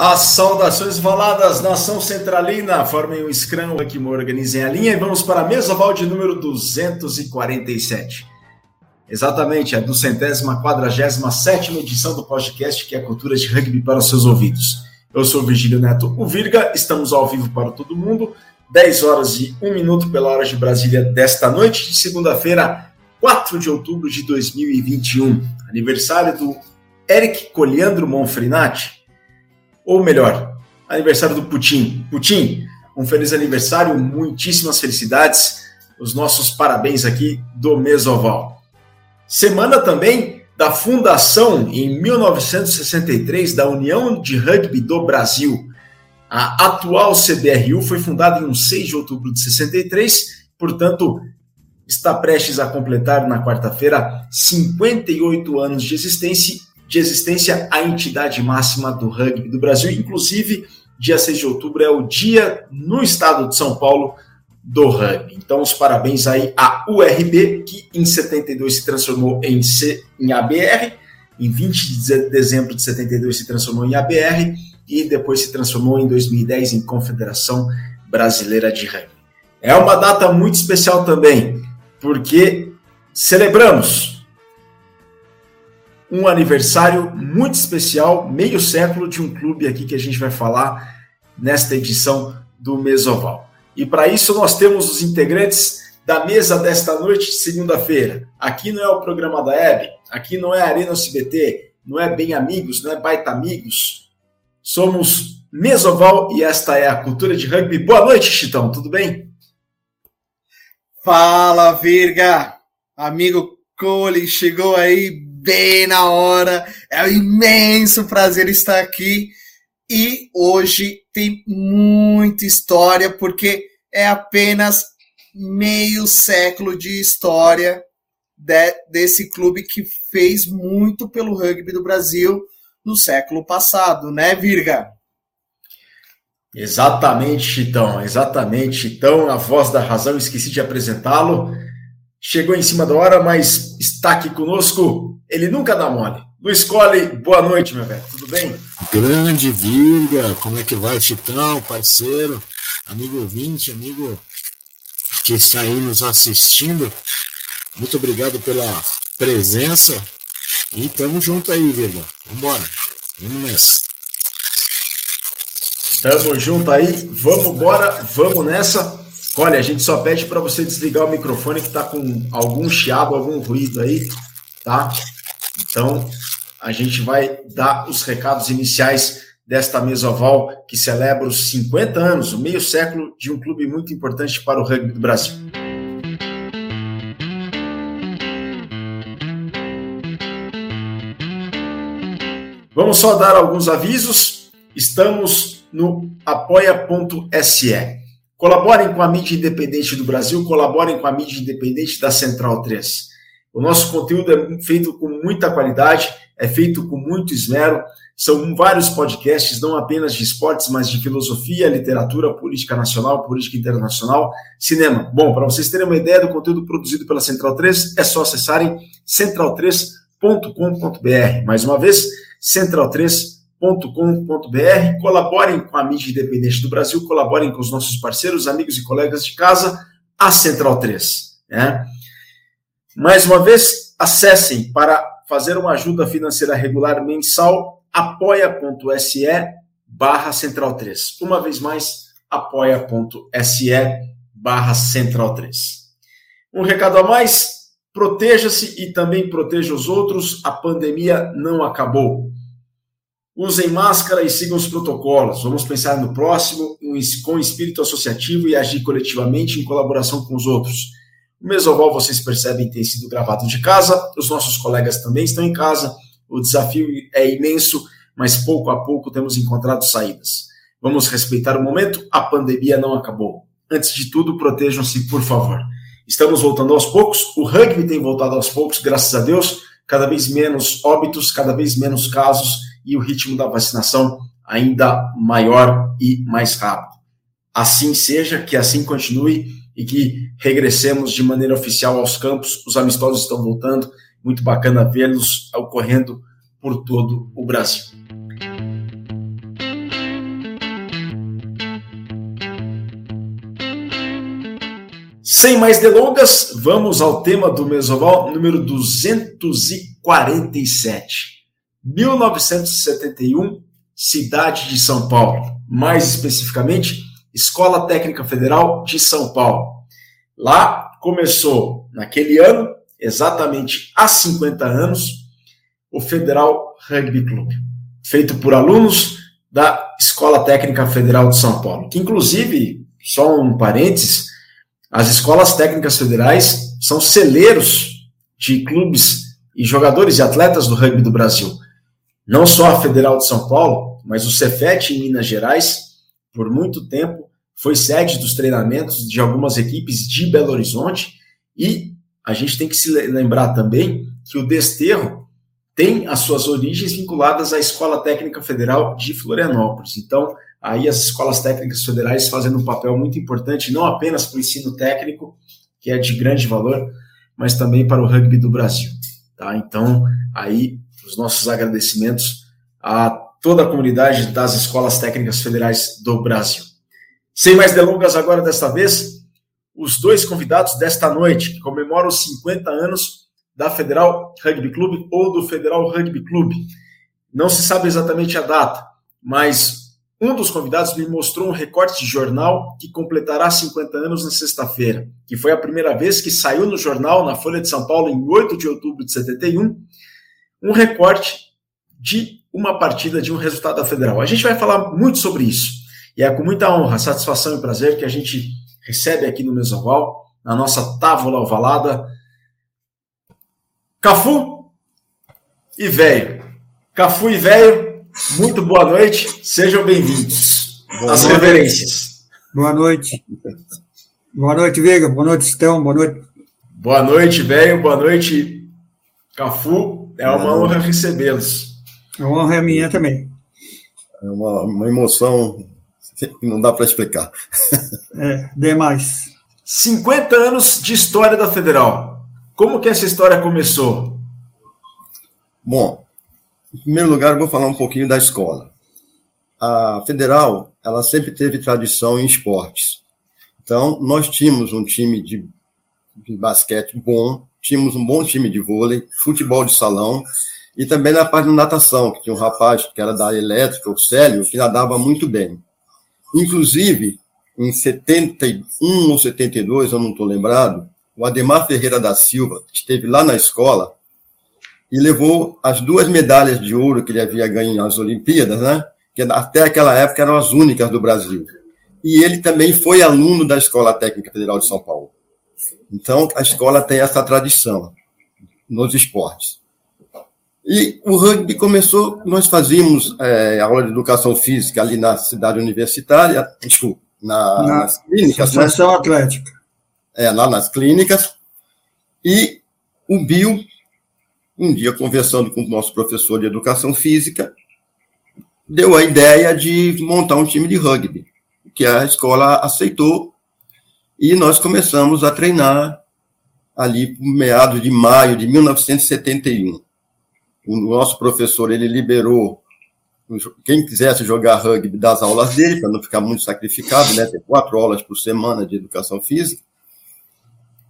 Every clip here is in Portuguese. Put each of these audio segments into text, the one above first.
As saudações valadas, nação centralina, formem um scrum me organizem a linha e vamos para a mesa de número 247. Exatamente, a duzentésima, quadragésima sétima edição do podcast que é a cultura de rugby para os seus ouvidos. Eu sou Virgílio Neto, o Virga, estamos ao vivo para todo mundo, 10 horas e 1 minuto pela hora de Brasília desta noite de segunda-feira, 4 de outubro de 2021, aniversário do Eric Coliandro Monfrinati, ou melhor, aniversário do Putin. Putin, um feliz aniversário, muitíssimas felicidades, os nossos parabéns aqui do Mesoval. Semana também da fundação em 1963 da União de Rugby do Brasil. A atual CBRU foi fundada em um 6 de outubro de 63, portanto, está prestes a completar na quarta-feira 58 anos de existência de existência a entidade máxima do rugby do Brasil. Inclusive, dia 6 de outubro é o dia no estado de São Paulo do rugby. Então, os parabéns aí à URB, que em 72 se transformou em, C, em ABR, em 20 de dezembro de 72 se transformou em ABR e depois se transformou em 2010 em Confederação Brasileira de Rugby. É uma data muito especial também, porque celebramos um aniversário muito especial, meio século de um clube aqui que a gente vai falar nesta edição do Mesoval. E para isso nós temos os integrantes da mesa desta noite de segunda-feira. Aqui não é o programa da Hebe, aqui não é Arena CBT, não é Bem Amigos, não é Baita Amigos. Somos Mesoval e esta é a cultura de rugby. Boa noite, Chitão, tudo bem? Fala, Virga! Amigo Cole, chegou aí bem na hora. É um imenso prazer estar aqui. E hoje tem muita história, porque é apenas meio século de história de, desse clube que fez muito pelo rugby do Brasil no século passado, né, Virga? Exatamente, Chitão, exatamente, Chitão, a voz da razão, esqueci de apresentá-lo. Chegou em cima da hora, mas está aqui conosco ele nunca dá mole. Luiz Cole, boa noite, meu velho. Tudo bem? Grande Virga, como é que vai, Chitão, parceiro, amigo ouvinte, amigo que está aí nos assistindo. Muito obrigado pela presença. E tamo junto aí, Virga. Vambora. Vamos nessa. Tamo junto aí. Vamos embora. Vamos nessa. Olha, a gente só pede para você desligar o microfone que tá com algum chiado, algum ruído aí, tá? Então, a gente vai dar os recados iniciais desta mesa oval que celebra os 50 anos, o meio século de um clube muito importante para o rugby do Brasil. Vamos só dar alguns avisos. Estamos no apoia.se. Colaborem com a mídia independente do Brasil, colaborem com a mídia independente da Central 3. O nosso conteúdo é feito com muita qualidade, é feito com muito esmero. São vários podcasts, não apenas de esportes, mas de filosofia, literatura, política nacional, política internacional, cinema. Bom, para vocês terem uma ideia do conteúdo produzido pela Central 3, é só acessarem central3.com.br. Mais uma vez, central3.com.br. Colaborem com a mídia independente do Brasil, colaborem com os nossos parceiros, amigos e colegas de casa, a Central 3. Né? Mais uma vez, acessem para fazer uma ajuda financeira regular mensal apoia.se barra central 3. Uma vez mais, apoia.se barra central 3. Um recado a mais, proteja-se e também proteja os outros, a pandemia não acabou. Usem máscara e sigam os protocolos. Vamos pensar no próximo com espírito associativo e agir coletivamente em colaboração com os outros. O Mesoval, vocês percebem, tem sido gravado de casa, os nossos colegas também estão em casa, o desafio é imenso, mas pouco a pouco temos encontrado saídas. Vamos respeitar o momento, a pandemia não acabou. Antes de tudo, protejam-se, por favor. Estamos voltando aos poucos, o rugby tem voltado aos poucos, graças a Deus, cada vez menos óbitos, cada vez menos casos e o ritmo da vacinação ainda maior e mais rápido. Assim seja, que assim continue e que regressemos de maneira oficial aos campos. Os amistosos estão voltando, muito bacana vê-los ocorrendo por todo o Brasil. Sem mais delongas, vamos ao tema do Mesoval número 247. 1971, cidade de São Paulo. Mais especificamente, Escola Técnica Federal de São Paulo. Lá começou, naquele ano, exatamente há 50 anos, o Federal Rugby Clube, feito por alunos da Escola Técnica Federal de São Paulo, que inclusive, só um parênteses, as escolas técnicas federais são celeiros de clubes e jogadores e atletas do rugby do Brasil. Não só a Federal de São Paulo, mas o Cefet em Minas Gerais, por muito tempo, foi sede dos treinamentos de algumas equipes de Belo Horizonte. E a gente tem que se lembrar também que o Desterro tem as suas origens vinculadas à Escola Técnica Federal de Florianópolis. Então, aí as escolas técnicas federais fazendo um papel muito importante, não apenas para o ensino técnico, que é de grande valor, mas também para o rugby do Brasil. Tá? Então, aí os nossos agradecimentos a toda a comunidade das escolas técnicas federais do Brasil. Sem mais delongas agora desta vez, os dois convidados desta noite, que comemoram os 50 anos da Federal Rugby Clube ou do Federal Rugby Clube. Não se sabe exatamente a data, mas um dos convidados me mostrou um recorte de jornal que completará 50 anos na sexta-feira, que foi a primeira vez que saiu no jornal, na Folha de São Paulo, em 8 de outubro de 71, um recorte de uma partida de um resultado da Federal. A gente vai falar muito sobre isso. E é com muita honra, satisfação e prazer que a gente recebe aqui no Mesoval, na nossa távola ovalada, Cafu e Velho. Cafu e Velho, muito boa noite, sejam bem-vindos. As reverências. Boa noite. Boa noite, Veiga. Boa noite, Estão. Boa noite. Boa noite, velho. Boa noite, Cafu. É uma honra recebê-los. A honra é minha também. É uma, uma emoção não dá para explicar. É, demais. 50 anos de história da Federal. Como que essa história começou? Bom, em primeiro lugar, eu vou falar um pouquinho da escola. A Federal, ela sempre teve tradição em esportes. Então, nós tínhamos um time de, de basquete bom, tínhamos um bom time de vôlei, futebol de salão, e também na parte de natação, que tinha um rapaz que era da elétrica, o Célio, que nadava muito bem. Inclusive, em 71 ou 72, eu não estou lembrado, o Ademar Ferreira da Silva esteve lá na escola e levou as duas medalhas de ouro que ele havia ganho nas Olimpíadas, né? que até aquela época eram as únicas do Brasil. E ele também foi aluno da Escola Técnica Federal de São Paulo. Então, a escola tem essa tradição nos esportes. E o rugby começou, nós fazíamos é, aula de educação física ali na cidade universitária, desculpa, na, na nas clínicas. Né? Associação né? Atlética. É, lá nas clínicas. E o Bill um dia, conversando com o nosso professor de educação física, deu a ideia de montar um time de rugby, que a escola aceitou, e nós começamos a treinar ali meados de maio de 1971. O nosso professor, ele liberou quem quisesse jogar rugby das aulas dele, para não ficar muito sacrificado, né, ter quatro aulas por semana de educação física,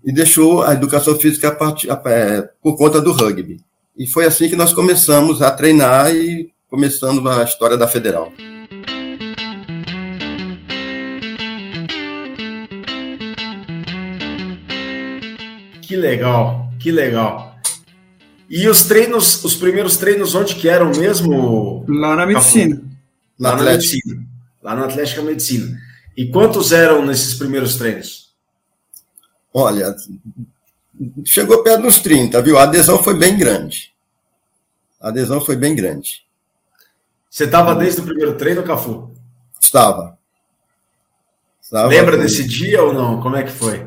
e deixou a educação física a. É, por conta do rugby. E foi assim que nós começamos a treinar e começando a história da Federal. Que legal, que legal. E os treinos, os primeiros treinos, onde que eram mesmo? Lá na medicina. Lá na medicina. Lá na Atlética Medicina. E quantos eram nesses primeiros treinos? Olha, chegou perto dos 30, viu? A adesão foi bem grande. A adesão foi bem grande. Você estava desde o primeiro treino, Cafu? Estava. Estava Lembra com... desse dia ou não? Como é que foi?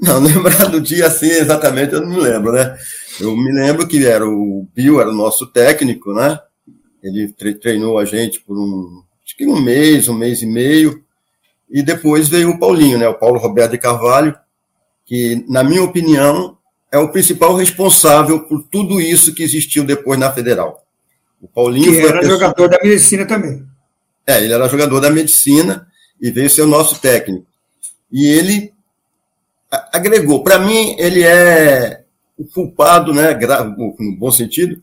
Não, lembrar do dia assim exatamente eu não me lembro, né? Eu me lembro que era o Bill, era o nosso técnico, né? Ele treinou a gente por um, acho que um mês, um mês e meio. E depois veio o Paulinho, né? O Paulo Roberto de Carvalho, que, na minha opinião, é o principal responsável por tudo isso que existiu depois na Federal. O Paulinho que era pessoa... jogador da medicina também. É, ele era jogador da medicina e veio ser o nosso técnico. E ele agregou. Para mim, ele é o culpado, né, no bom sentido,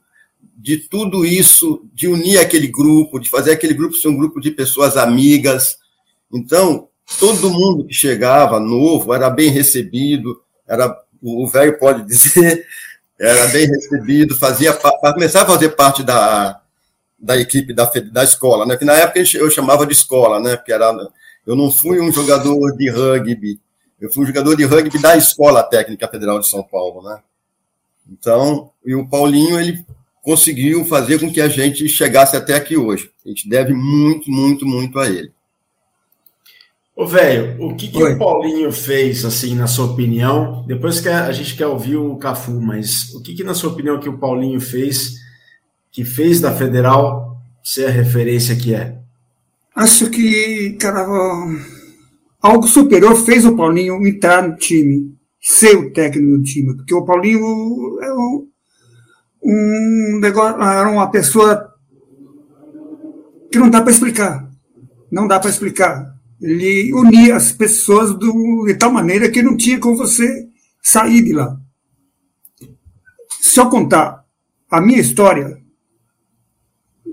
de tudo isso, de unir aquele grupo, de fazer aquele grupo ser um grupo de pessoas amigas. Então, todo mundo que chegava novo era bem recebido, era o velho pode dizer, era bem recebido, fazia para começar a fazer parte da, da equipe da, da escola, né? Que na época eu chamava de escola, né? Porque era eu não fui um jogador de rugby, eu fui um jogador de rugby da Escola Técnica Federal de São Paulo, né? Então, e o Paulinho ele conseguiu fazer com que a gente chegasse até aqui hoje. A gente deve muito, muito, muito a ele. Ô, velho, o que, que o Paulinho fez, assim, na sua opinião? Depois que a gente quer ouvir o Cafu, mas o que, que na sua opinião, que o Paulinho fez, que fez da Federal ser a referência que é? Acho que, cara, algo superior fez o Paulinho entrar no time, ser o técnico do time, porque o Paulinho é um, um negócio, era uma pessoa que não dá para explicar. Não dá para explicar. Ele unia as pessoas do, de tal maneira que não tinha como você sair de lá. Se eu contar a minha história,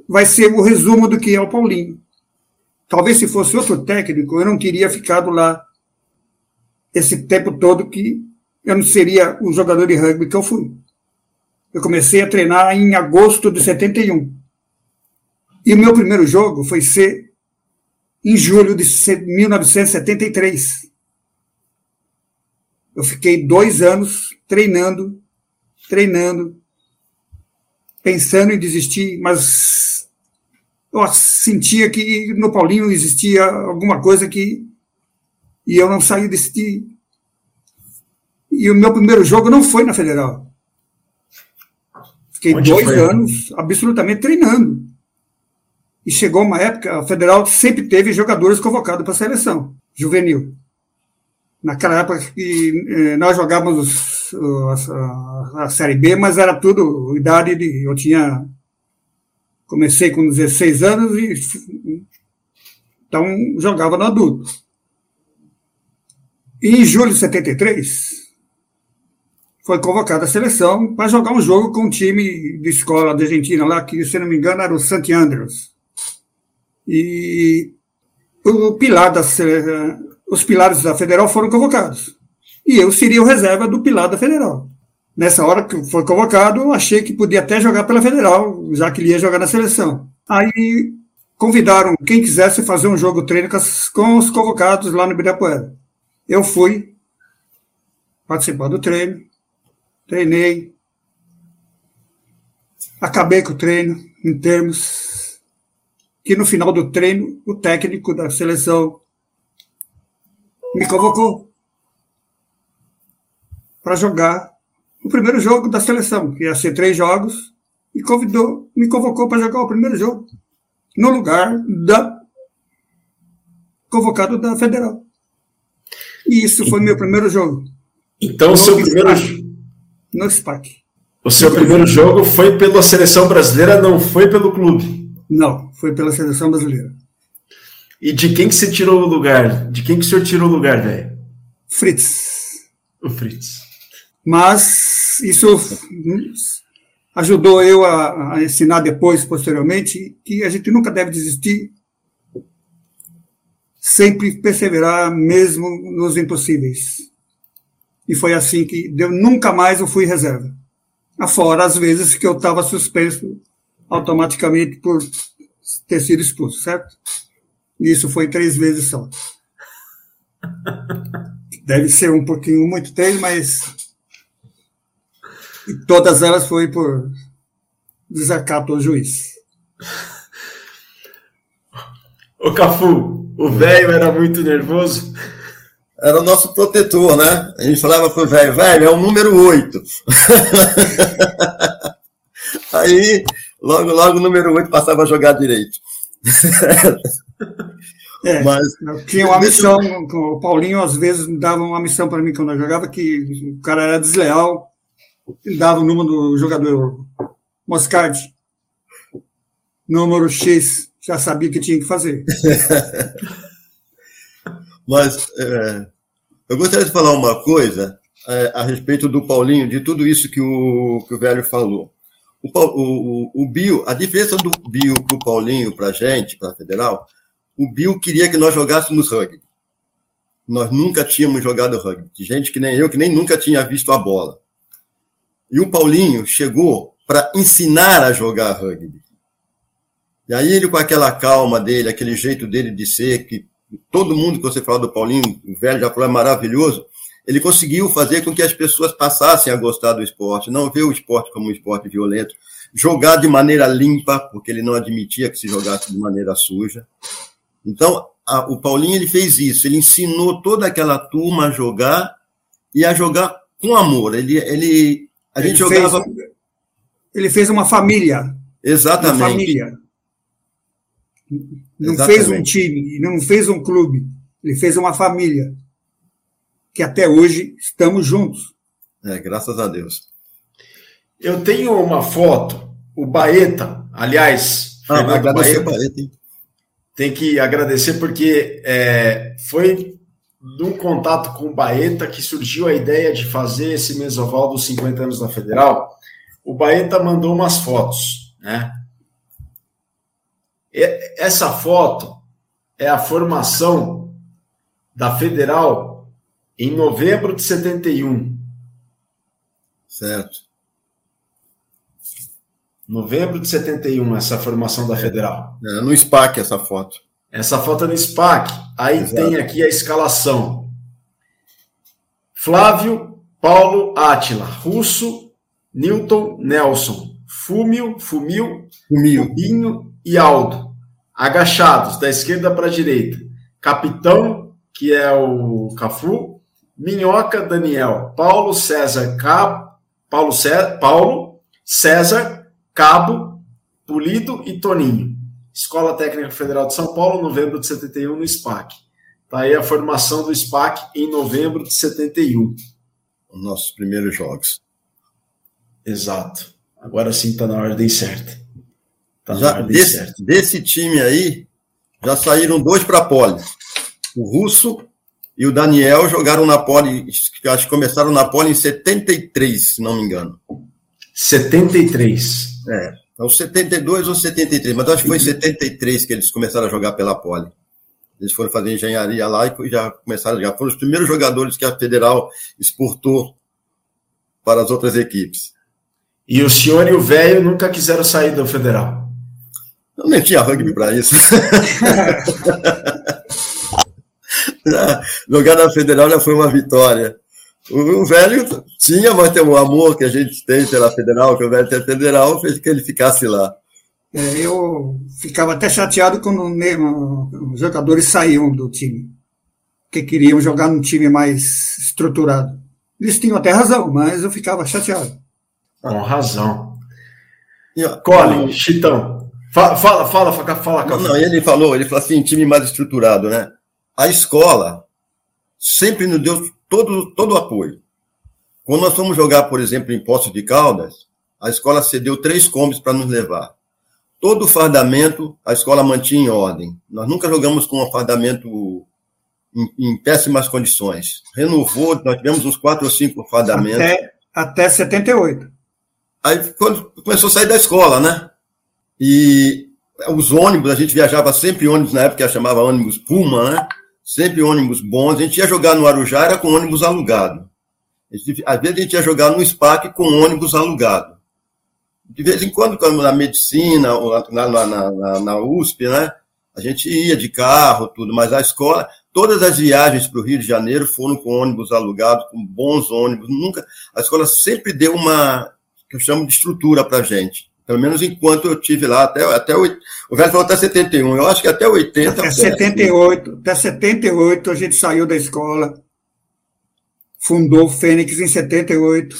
vai ser o resumo do que é o Paulinho. Talvez se fosse outro técnico, eu não teria ficado lá esse tempo todo que eu não seria o jogador de rugby que eu fui. Eu comecei a treinar em agosto de 71. E o meu primeiro jogo foi ser em julho de 1973. Eu fiquei dois anos treinando, treinando, pensando em desistir, mas eu sentia que no Paulinho existia alguma coisa que e eu não saí desse e o meu primeiro jogo não foi na Federal. Fiquei Onde dois foi? anos absolutamente treinando. E chegou uma época, a Federal sempre teve jogadores convocados para a seleção juvenil. Naquela época que eh, nós jogávamos a, a, Série B, mas era tudo idade de. Eu tinha. Comecei com 16 anos e. Então jogava no adulto. Em julho de 73, foi convocado à seleção para jogar um jogo com um time de escola da Argentina lá, que, se não me engano, era o Santi Andrews. E o pilar da, os pilares da Federal foram convocados. E eu seria o reserva do pilar da Federal. Nessa hora que foi convocado, achei que podia até jogar pela Federal, já que ele ia jogar na seleção. Aí convidaram quem quisesse fazer um jogo treino com os convocados lá no Ibirapuera. Eu fui participar do treino, treinei, acabei com o treino em termos que no final do treino o técnico da seleção me convocou para jogar o primeiro jogo da seleção, que ia ser três jogos, e convidou, me convocou para jogar o primeiro jogo no lugar da convocado da Federal. E isso foi meu primeiro jogo. Então, o seu primeiro no SPAC. O seu primeiro jogo foi pela seleção brasileira, não foi pelo clube? Não, foi pela seleção brasileira. E de quem que você tirou o lugar? De quem que o senhor tirou o lugar, velho? Fritz. O Fritz. Mas isso ajudou eu a, a ensinar depois, posteriormente, que a gente nunca deve desistir, sempre perseverar mesmo nos impossíveis. E foi assim que deu, nunca mais eu fui reserva. Afora as vezes que eu estava suspenso automaticamente por ter sido expulso, certo? E isso foi três vezes só. Deve ser um pouquinho muito três, mas e todas elas foi por desacato ao juiz. O Cafu, o velho era muito nervoso era o nosso protetor, né? A gente falava pro velho, velho, é o número 8. Aí, logo, logo, o número 8 passava a jogar direito. É, Mas, tinha uma missão, o Paulinho às vezes dava uma missão para mim quando eu jogava, que o cara era desleal, ele dava o número do jogador Moscardi, número X, já sabia que tinha que fazer. Mas é, Eu gostaria de falar uma coisa é, a respeito do Paulinho, de tudo isso que o, que o velho falou. O, o, o Bio, a diferença do Bio para o Paulinho, para a gente, para a Federal, o Bio queria que nós jogássemos rugby. Nós nunca tínhamos jogado rugby. Gente que nem eu, que nem nunca tinha visto a bola. E o Paulinho chegou para ensinar a jogar rugby. E aí ele, com aquela calma dele, aquele jeito dele de ser, que todo mundo que você fala do Paulinho, o velho já falou, é maravilhoso, ele conseguiu fazer com que as pessoas passassem a gostar do esporte, não ver o esporte como um esporte violento, jogar de maneira limpa, porque ele não admitia que se jogasse de maneira suja. Então, a, o Paulinho ele fez isso, ele ensinou toda aquela turma a jogar e a jogar com amor. Ele, ele a gente ele jogava. Fez, ele fez uma família. Exatamente. Uma família. Não Exatamente. fez um time, não fez um clube, ele fez uma família. Que até hoje estamos juntos. É, graças a Deus. Eu tenho uma foto, o Baeta, aliás, ah, agradecer Baeta, Baeta tem que agradecer porque é, foi num contato com o Baeta que surgiu a ideia de fazer esse mesoval dos 50 anos da Federal. O Baeta mandou umas fotos, né? Essa foto é a formação da Federal em novembro de 71. Certo. Novembro de 71, essa formação da Federal. É, no SPAC essa foto. Essa foto é no SPAC. Aí Exato. tem aqui a escalação. Flávio, Paulo, Átila, Russo, Newton, Nelson, Fúmio, Fumil, Fumil. Rubinho e Aldo. Agachados, da esquerda para a direita. Capitão, que é o Cafu. Minhoca, Daniel. Paulo, César, Cabo. Paulo, César, Paulo, César, Cabo, Pulido e Toninho. Escola Técnica Federal de São Paulo, novembro de 71, no SPAC. Está aí a formação do SPAC em novembro de 71. Os nossos primeiros jogos. Exato. Agora sim está na ordem certa. Tá já, desse, desse time aí, já saíram dois para a pole. O Russo e o Daniel jogaram na pole, acho que começaram na pole em 73, se não me engano. 73. É, ou 72 ou 73, mas acho que foi 73 que eles começaram a jogar pela pole. Eles foram fazer engenharia lá e já começaram a jogar. Foram os primeiros jogadores que a Federal exportou para as outras equipes. E o senhor e o velho nunca quiseram sair do Federal? Eu nem tinha rugby para isso. Jogar na Federal já foi uma vitória. O, velho tinha, mas tem o amor que a gente tem pela Federal, que o velho tem Federal, fez que ele ficasse lá. É, eu ficava até chateado quando os jogadores saíam do time, que queriam jogar num time mais estruturado. Eles tinham até razão, mas eu ficava chateado. Com razão. Colin, Chitão, fala, fala, fala, fala, fala. Não, não, ele falou, ele falou assim, time mais estruturado, né? A escola sempre nos deu todo, todo o apoio. Quando nós fomos jogar, por exemplo, em Poços de Caldas, a escola cedeu três combis para nos levar. Todo o fardamento a escola mantinha em ordem. Nós nunca jogamos com um fardamento em, em péssimas condições. Renovou, nós tivemos uns quatro ou cinco fardamentos. Até, até 78. Aí quando começou a sair da escola, né? E os ônibus, a gente viajava sempre ônibus, na época chamava ônibus Puma, né? Sempre ônibus bons. A gente ia jogar no Arujá, era com ônibus alugado. Gente, às vezes a gente ia jogar no SPAC com ônibus alugado. De vez em quando, na medicina, na, na, na, na USP, né? A gente ia de carro, tudo, mas a escola, todas as viagens para o Rio de Janeiro foram com ônibus alugados, com bons ônibus. Nunca, a escola sempre deu uma, que eu chamo de estrutura para a gente. Pelo menos enquanto eu tive lá, até, até o, o velho falou até 71, eu acho que até 80. Até 78, até 78 a gente saiu da escola, fundou o Fênix em 78.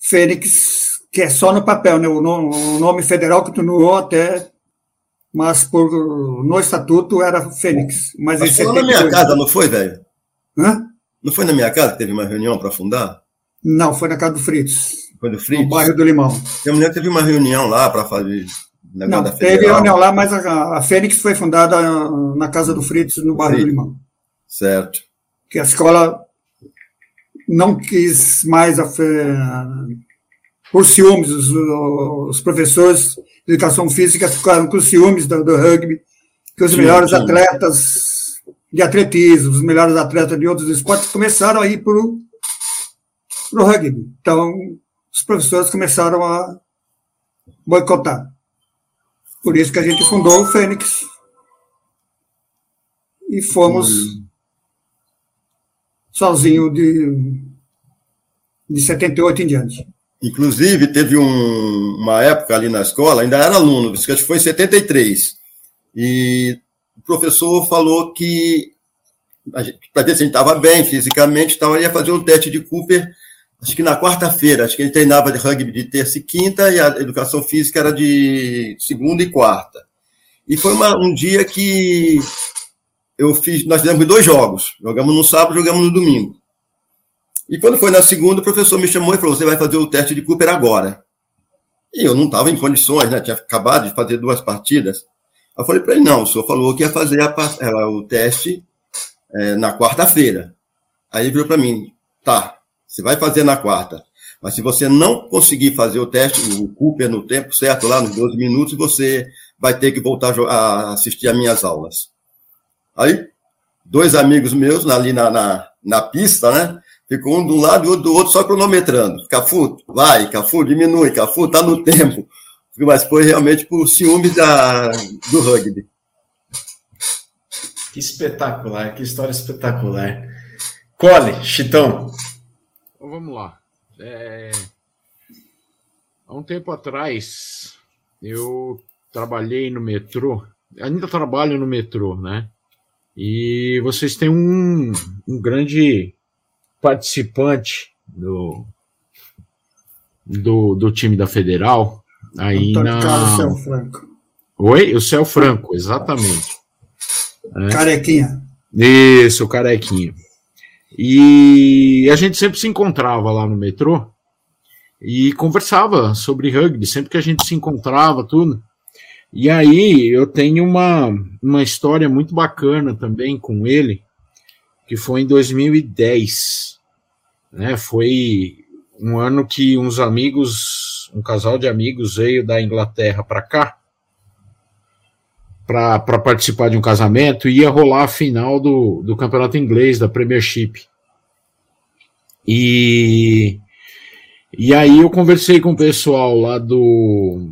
Fênix, que é só no papel, né? O nome, o nome federal continuou até, mas por, no estatuto era Fênix. Mas, mas foi na minha casa, não foi, velho? Hã? Não foi na minha casa que teve uma reunião para fundar? Não, foi na casa do Fritz. Foi do Fritz? No bairro do Limão. Eu me teve uma reunião lá para fazer. Não, teve reunião lá, mas a, a Fênix foi fundada na casa do Fritz, no bairro Fritz. do Limão. Certo. Que a escola não quis mais, a, por ciúmes, os, os, professores de educação física ficaram com ciúmes do, do rugby, que os sim, melhores sim. atletas de atletismo, os melhores atletas de outros esportes começaram a ir para o rugby. Então, os professores começaram a boicotar. Por isso que a gente fundou o Fênix. E fomos sozinhos de, de 78 em diante. Inclusive, teve um, uma época ali na escola, ainda era aluno, acho que foi em 73. E o professor falou que, para ver se a gente estava bem fisicamente, tal, ele ia fazer um teste de Cooper acho que na quarta-feira, acho que ele treinava de rugby de terça e quinta e a educação física era de segunda e quarta. E foi uma, um dia que eu fiz, nós fizemos dois jogos, jogamos no sábado, jogamos no domingo. E quando foi na segunda, o professor me chamou e falou: "Você vai fazer o teste de Cooper agora". E eu não estava em condições, né? Tinha acabado de fazer duas partidas. Eu falei para ele: "Não, o senhor falou que ia fazer a, o teste é, na quarta-feira". Aí ele virou para mim: "Tá, você vai fazer na quarta. Mas se você não conseguir fazer o teste, o Cooper no tempo certo, lá nos 12 minutos, você vai ter que voltar a assistir às minhas aulas. Aí, dois amigos meus ali na, na, na pista, né? Ficou um de um lado e outro do outro só cronometrando. Cafu, vai, Cafu, diminui, Cafu, tá no tempo. Mas foi realmente por ciúme da, do rugby. Que espetacular, que história espetacular. Cole, Chitão, vamos lá. É... Há um tempo atrás, eu trabalhei no metrô, ainda trabalho no metrô, né? E vocês têm um, um grande participante do, do, do time da Federal aí Antônio na. Carlos Céu Franco. Oi? O Céu Franco, exatamente. É. Carequinha. Isso, carequinha. E a gente sempre se encontrava lá no metrô e conversava sobre rugby, sempre que a gente se encontrava, tudo. E aí eu tenho uma, uma história muito bacana também com ele, que foi em 2010. Né? Foi um ano que uns amigos, um casal de amigos veio da Inglaterra para cá para participar de um casamento e ia rolar a final do, do campeonato inglês, da Premiership. E, e aí eu conversei com o pessoal lá do.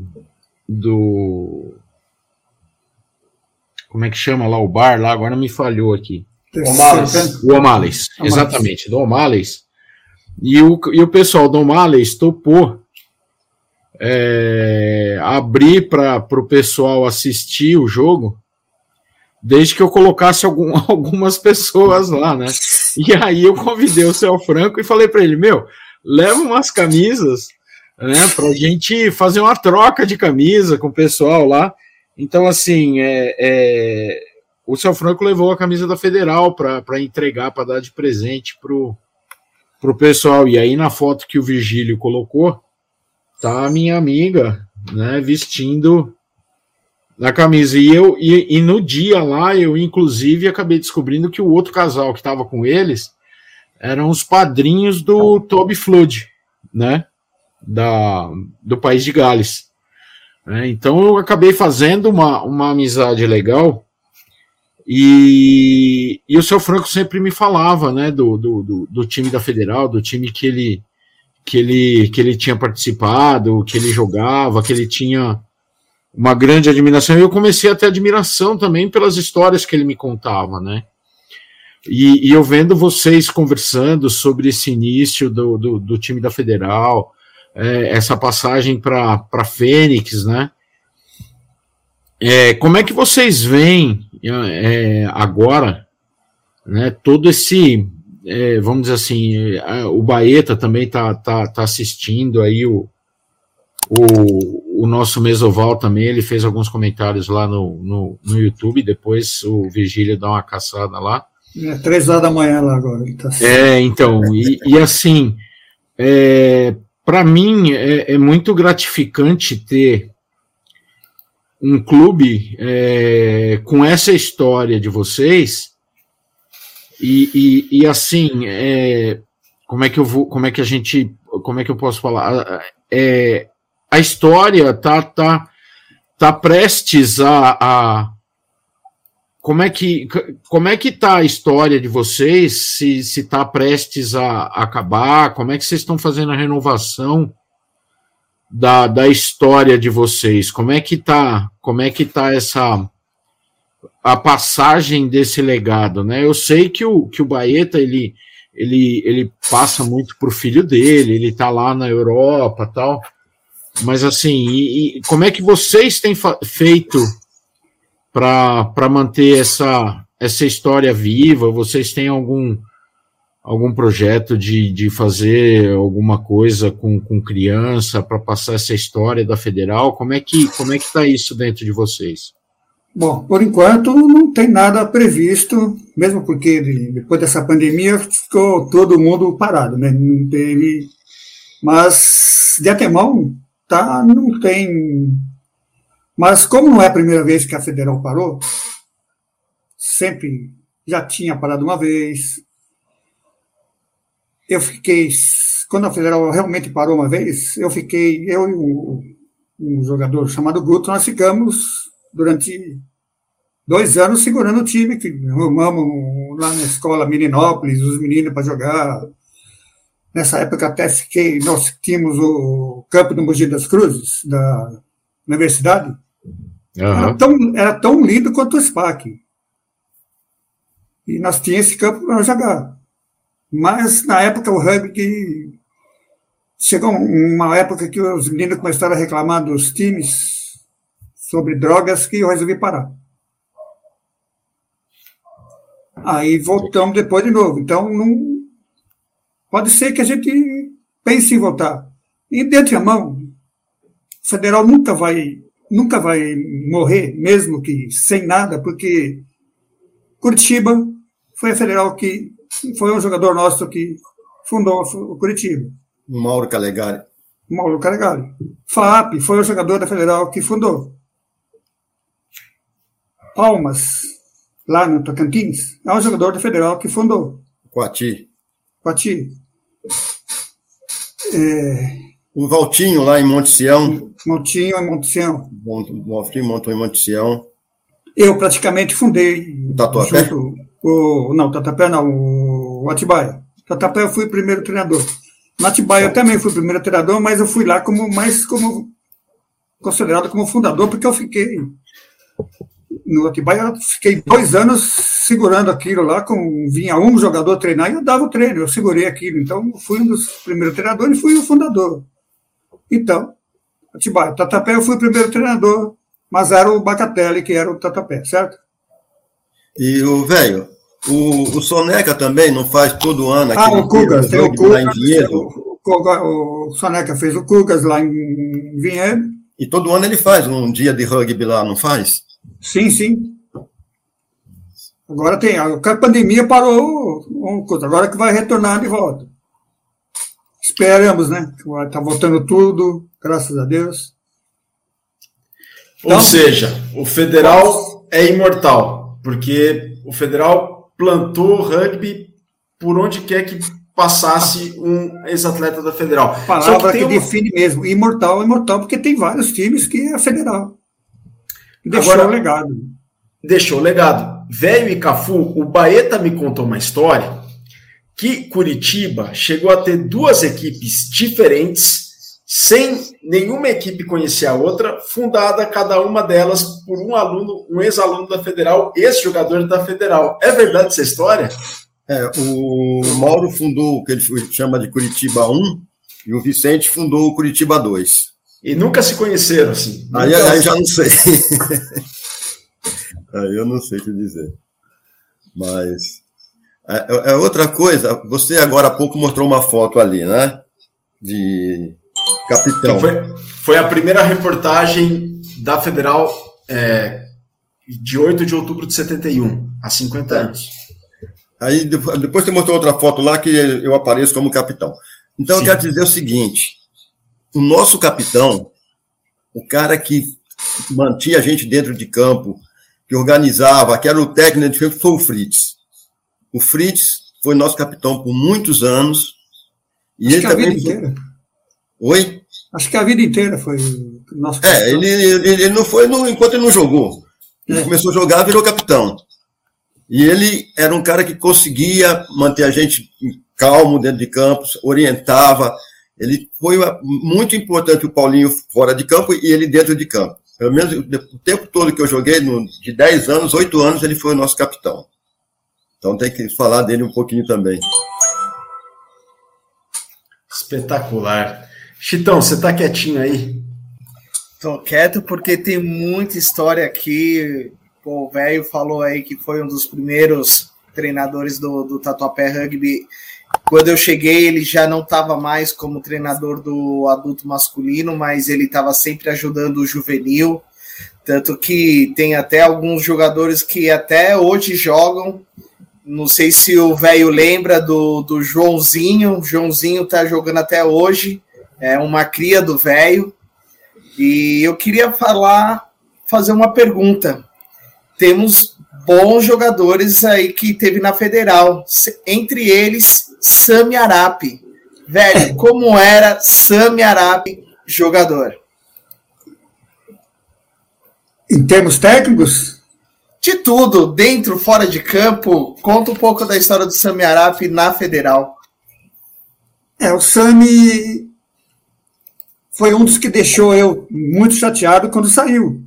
do como é que chama lá o bar lá? Agora me falhou aqui. O'Malley's. O O'Malley's, exatamente, do O'Malley's. E o, e o pessoal do O'Malley's topou é, abrir para o pessoal assistir o jogo, desde que eu colocasse algum, algumas pessoas lá, né? E aí eu convidei o Céu Franco e falei para ele, meu, leva umas camisas, né, para gente fazer uma troca de camisa com o pessoal lá. Então, assim, é, é o Céu Franco levou a camisa da Federal para entregar, para dar de presente pro, pro pessoal. E aí, na foto que o Virgílio colocou, tá a minha amiga, né, vestindo na camisa. E eu e, e, no dia lá, eu inclusive acabei descobrindo que o outro casal que estava com eles eram os padrinhos do Toby Flood, né, da, do país de Gales. É, então eu acabei fazendo uma, uma amizade legal. E, e o seu Franco sempre me falava, né, do, do, do, do time da Federal, do time que ele que ele, que ele tinha participado, que ele jogava, que ele tinha uma grande admiração. E eu comecei a ter admiração também pelas histórias que ele me contava, né? E, e eu vendo vocês conversando sobre esse início do, do, do time da Federal, é, essa passagem para Fênix, né? É, como é que vocês veem é, agora né, todo esse é, vamos dizer assim, é, o Baeta também está tá, tá assistindo aí o, o, o nosso Mesoval também, ele fez alguns comentários lá no, no, no YouTube, depois o Vigília dá uma caçada lá. É três horas da manhã lá agora. Tá é, então, e, e assim, é, para mim é, é, muito gratificante ter um clube é, com essa história de vocês, e, e, e assim, é, como é que eu vou, como é que a gente, como é que eu posso falar? É, a história tá, tá, tá prestes a, a como é que como é que tá a história de vocês? Se se está prestes a, a, acabar? Como é que vocês estão fazendo a renovação da, da história de vocês? Como é que tá como é que tá essa a passagem desse legado, né? Eu sei que o que o Baeta ele ele ele passa muito pro filho dele, ele tá lá na Europa, tal. Mas assim, e, e como é que vocês têm feito para manter essa, essa história viva? Vocês têm algum, algum projeto de, de fazer alguma coisa com, com criança para passar essa história da federal? Como é que como é que está isso dentro de vocês? Bom, por enquanto não tem nada previsto, mesmo porque depois dessa pandemia ficou todo mundo parado, né? Não teve. Mas de antemão, tá, não tem mas como não é a primeira vez que a federal parou, sempre já tinha parado uma vez. Eu fiquei, quando a federal realmente parou uma vez, eu fiquei, eu e um, um jogador chamado Guto, nós ficamos durante dois anos segurando o time, que arrumamos lá na escola Mininópolis, os meninos para jogar. Nessa época até fiquei, nós tínhamos o campo do Mogi das Cruzes, da universidade, Uhum. Era, tão, era tão lindo quanto o SPAC. E nós tínhamos esse campo para jogar. Mas na época o rugby chegou uma época que os meninos começaram a reclamar dos times sobre drogas que eu resolvi parar. Aí voltamos depois de novo. Então não pode ser que a gente pense em voltar. E dentro a mão, o federal nunca vai nunca vai morrer, mesmo que sem nada, porque Curitiba foi a federal que foi um jogador nosso que fundou o Curitiba. Mauro Calegari. Mauro Calegari. FAP foi o jogador da federal que fundou. Palmas, lá no Tocantins, é um jogador da federal que fundou. Coati. Coati. É, o Valtinho lá em Monte Sião. Montinho em Monte Sião. Valtinho montou em Monte Sião. Eu praticamente fundei. O Tatuapé? Junto, o, não, o Tatuapé não, o, Atibaia. O Tatuapé eu fui o primeiro treinador. No Atibaia eu também fui o primeiro treinador, mas eu fui lá como mais como considerado como fundador, porque eu fiquei no Atibaia, eu fiquei dois anos segurando aquilo lá, com, vinha um jogador treinar e eu dava o treino, eu segurei aquilo. Então, fui um dos primeiros treinadores e fui o fundador. Então, Atibaia, Tatapé eu fui o primeiro treinador, mas era o Bacatelli que era o Tatapé, certo? E o velho, o, o Soneca também não faz todo ano Ah, o Cugas, tem o Cugas, o, o, o, Soneca fez o Cugas lá em Vinhedo. E todo ano ele faz um dia de rugby lá, não faz? Sim, sim. Agora tem, a pandemia parou, agora que vai retornar de volta. Esperamos, né? Está voltando tudo, graças a Deus. Então, Ou seja, o federal é imortal, porque o federal plantou rugby por onde quer que passasse um ex-atleta da federal. Palavra que, que uma... define mesmo, imortal, imortal, porque tem vários times que é federal. Deixou Agora, o legado. Deixou o legado. Velho e Cafu, o Baeta me contou uma história que Curitiba chegou a ter duas equipes diferentes, sem nenhuma equipe conhecer a outra, fundada cada uma delas por um aluno, um ex-aluno da Federal, ex-jogador da Federal. É verdade essa história? É, o Mauro fundou o que ele chama de Curitiba 1 e o Vicente fundou o Curitiba 2. E nunca se conheceram, assim. Aí, aí já não sei. aí eu não sei o que dizer. Mas é, é, outra coisa, você agora há pouco mostrou uma foto ali, né? De capitão. Foi, foi, a primeira reportagem da Federal é, de 8 de outubro de 71, há 50 é. anos. Aí depois você mostrou outra foto lá que eu apareço como capitão. Então Sim. eu quero dizer o seguinte: o nosso capitão, o cara que mantinha a gente dentro de campo, que organizava, que era o técnico, foi o Fritz. O Fritz foi nosso capitão por muitos anos E Acho ele que a também. vida inteira. Oi? Acho que a vida inteira foi nosso É, ele, ele, ele não foi no, enquanto ele não jogou. Ele É. começou a jogar, virou capitão. E ele era um cara que conseguia manter a gente calmo dentro de campos, orientava. Ele foi uma- muito importante o Paulinho fora de campo e ele dentro de campo. Pelo menos o tempo todo que eu joguei, de 10 anos, 8 anos, ele foi o nosso capitão. Então tem que falar dele um pouquinho também. Espetacular. Chitão, você tá quietinho aí? Tô quieto porque tem muita história aqui. Pô, o velho falou aí que foi um dos primeiros treinadores do, do Tatuapé Rugby. Quando eu cheguei, ele já não estava mais como treinador do adulto masculino, mas ele estava sempre ajudando o juvenil. Tanto que tem até alguns jogadores que até hoje jogam. Não sei se o velho lembra do, do Joãozinho. O Joãozinho tá jogando até hoje. É uma cria do velho. E eu queria falar, fazer uma pergunta. Temos bons jogadores aí que teve na Federal, entre eles Sami Arapi. Velho, como era Sami Arapi jogador? Em termos técnicos, De tudo, dentro, fora de campo, conta um pouco da história do Sami Arapi na Federal. é, o Sami foi um dos que deixou eu muito chateado quando saiu.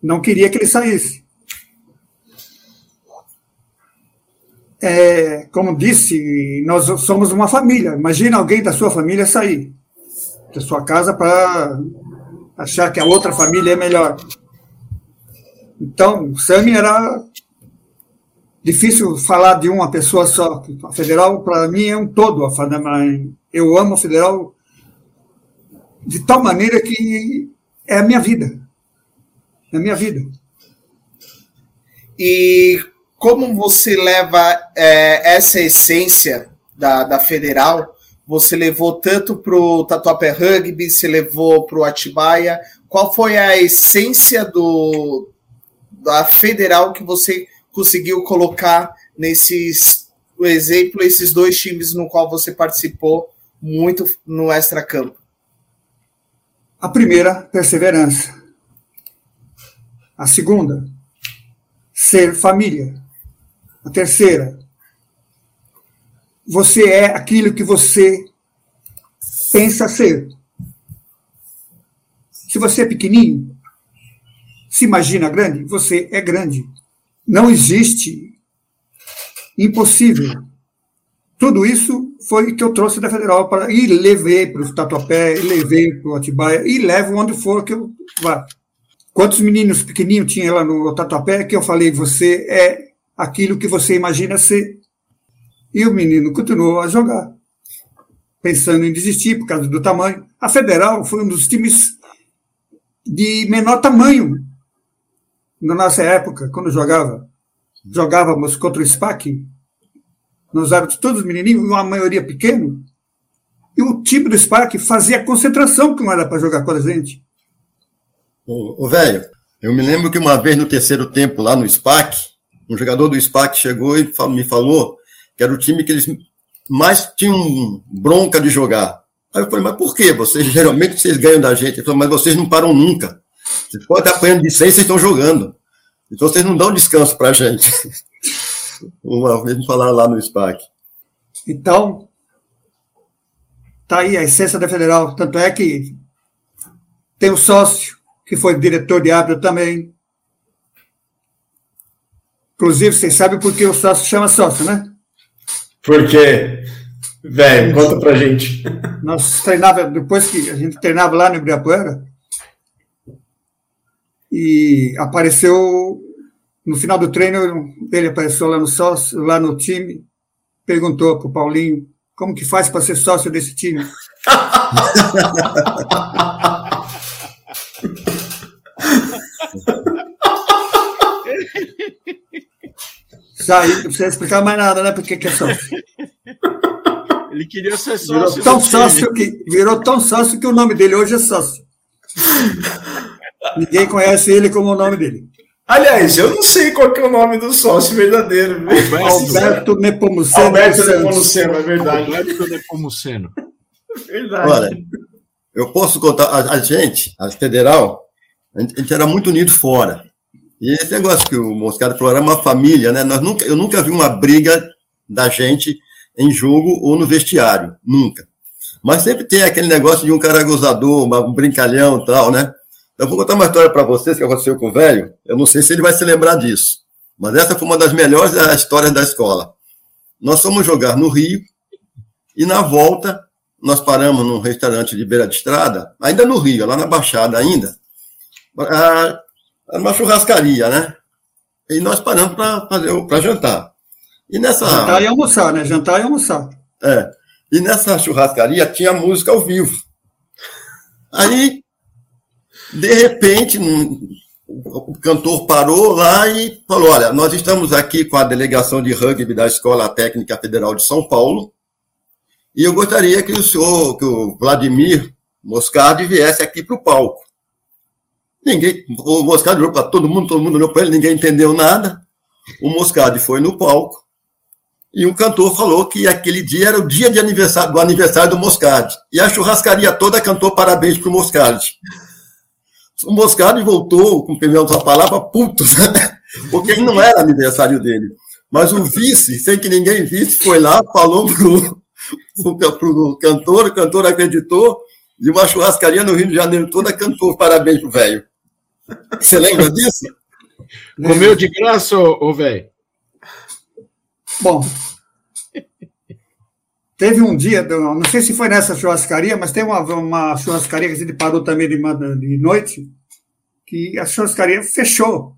Não queria que ele saísse. É, como disse, nós somos uma família. Imagina alguém da sua família sair da sua casa para achar que a outra família é melhor. Então, o Sami era difícil falar de uma pessoa só. A federal, para mim, é um todo. Eu amo a federal de tal maneira que é a minha vida. É a minha vida. E como você leva é, essa essência da, da Federal? Você levou tanto para o Tatuapé Rugby, você levou para o Atibaia. Qual foi a essência do, da Federal que você conseguiu colocar nesses, exemplo, esses dois times no qual você participou muito no extracampo? A primeira, perseverança. A segunda, ser família. A terceira, você é aquilo que você pensa ser. Se você é pequenininho, se imagina grande, você é grande. Não existe impossível. Tudo isso foi que eu trouxe da Federal para e levei para o Tatuapé, e levei para o Atibaia e levo onde for que eu vá. Quantos meninos pequenininhos tinha lá no Tatuapé que eu falei, você é aquilo que você imagina ser. E o menino continuou a jogar, pensando em desistir por causa do tamanho. A Federal foi um dos times de menor tamanho na nossa época, quando jogava. Jogávamos contra o SPAC, nós éramos todos menininhos, uma maioria pequeno, e o time do SPAC fazia concentração que não era para jogar com a gente. Ô, ô, velho, eu me lembro que uma vez no terceiro tempo, lá no SPAC, um jogador do SPAC chegou e me falou que era o time que eles mais tinham bronca de jogar. Aí eu falei, mas por quê? Vocês geralmente vocês ganham da gente. Ele falou, mas vocês não param nunca. Vocês podem estar apanhando de 100, vocês estão jogando. Então vocês não dão descanso pra gente. Uma vez me falaram lá no SPAC. Então, tá aí a essência da Federal. Tanto é que tem o sócio, que foi diretor de árbitro também. Inclusive, vocês sabem por que o sócio chama sócio, né? Por quê? Velho, conta pra gente. Nós treinava, depois que a gente treinava lá no Ibirapuera, e apareceu, no final do treino, ele apareceu lá no sócio, lá no time, perguntou para o Paulinho como que faz para ser sócio desse time. Aí, não precisa explicar mais nada, né? Porque que é sócio. Ele queria ser Virou sócio. tão do time. sócio que virou tão sócio que o nome dele hoje é sócio. Ninguém conhece ele como o nome dele. Aliás, eu não sei qual que é o nome do sócio verdadeiro. Alberto Nepomuceno. Alberto Nepomuceno, é verdade. Alberto Nepomuceno. Verdade. Olha, eu posso contar, a, a gente, a federal, a gente, a gente era muito unido fora. E esse negócio que o Moscado falou era uma família, né? Nós nunca, eu nunca vi uma briga da gente em jogo ou no vestiário, nunca. Mas sempre tem aquele negócio de um cara gozador, um brincalhão e tal, né? Eu vou contar uma história para vocês que aconteceu com o velho. Eu não sei se ele vai se lembrar disso, mas essa foi uma das melhores histórias da escola. Nós fomos jogar no Rio e na volta nós paramos num restaurante de beira de estrada, ainda no Rio, lá na Baixada ainda, uma churrascaria, né? E nós paramos para fazer para jantar. E nessa jantar e almoçar, né? Jantar e almoçar. É. E nessa churrascaria tinha música ao vivo. Aí, de repente, o cantor parou lá e falou: Olha, nós estamos aqui com a delegação de rugby da Escola Técnica Federal de São Paulo, e eu gostaria que o senhor, que o Vladimir Moscardi viesse aqui para o palco. Ninguém, o Moscardi olhou para todo mundo, todo mundo olhou para ele, ninguém entendeu nada. O Moscardi foi no palco e o cantor falou que aquele dia era o dia de aniversário, do aniversário do Moscardi. E a churrascaria toda cantou parabéns para o Moscardi. O Moscardi voltou, com da palavra, puto, né? porque não era aniversário dele. Mas o vice, sem que ninguém visse, foi lá, falou pro, pro cantor, o cantor acreditou, e uma churrascaria no Rio de Janeiro toda cantou parabéns pro velho. Você lembra disso? Comeu de graça, ô velho? Bom, teve um dia, não sei se foi nessa churrascaria, mas tem uma, uma churrascaria que a gente parou também de, de noite, que a churrascaria fechou.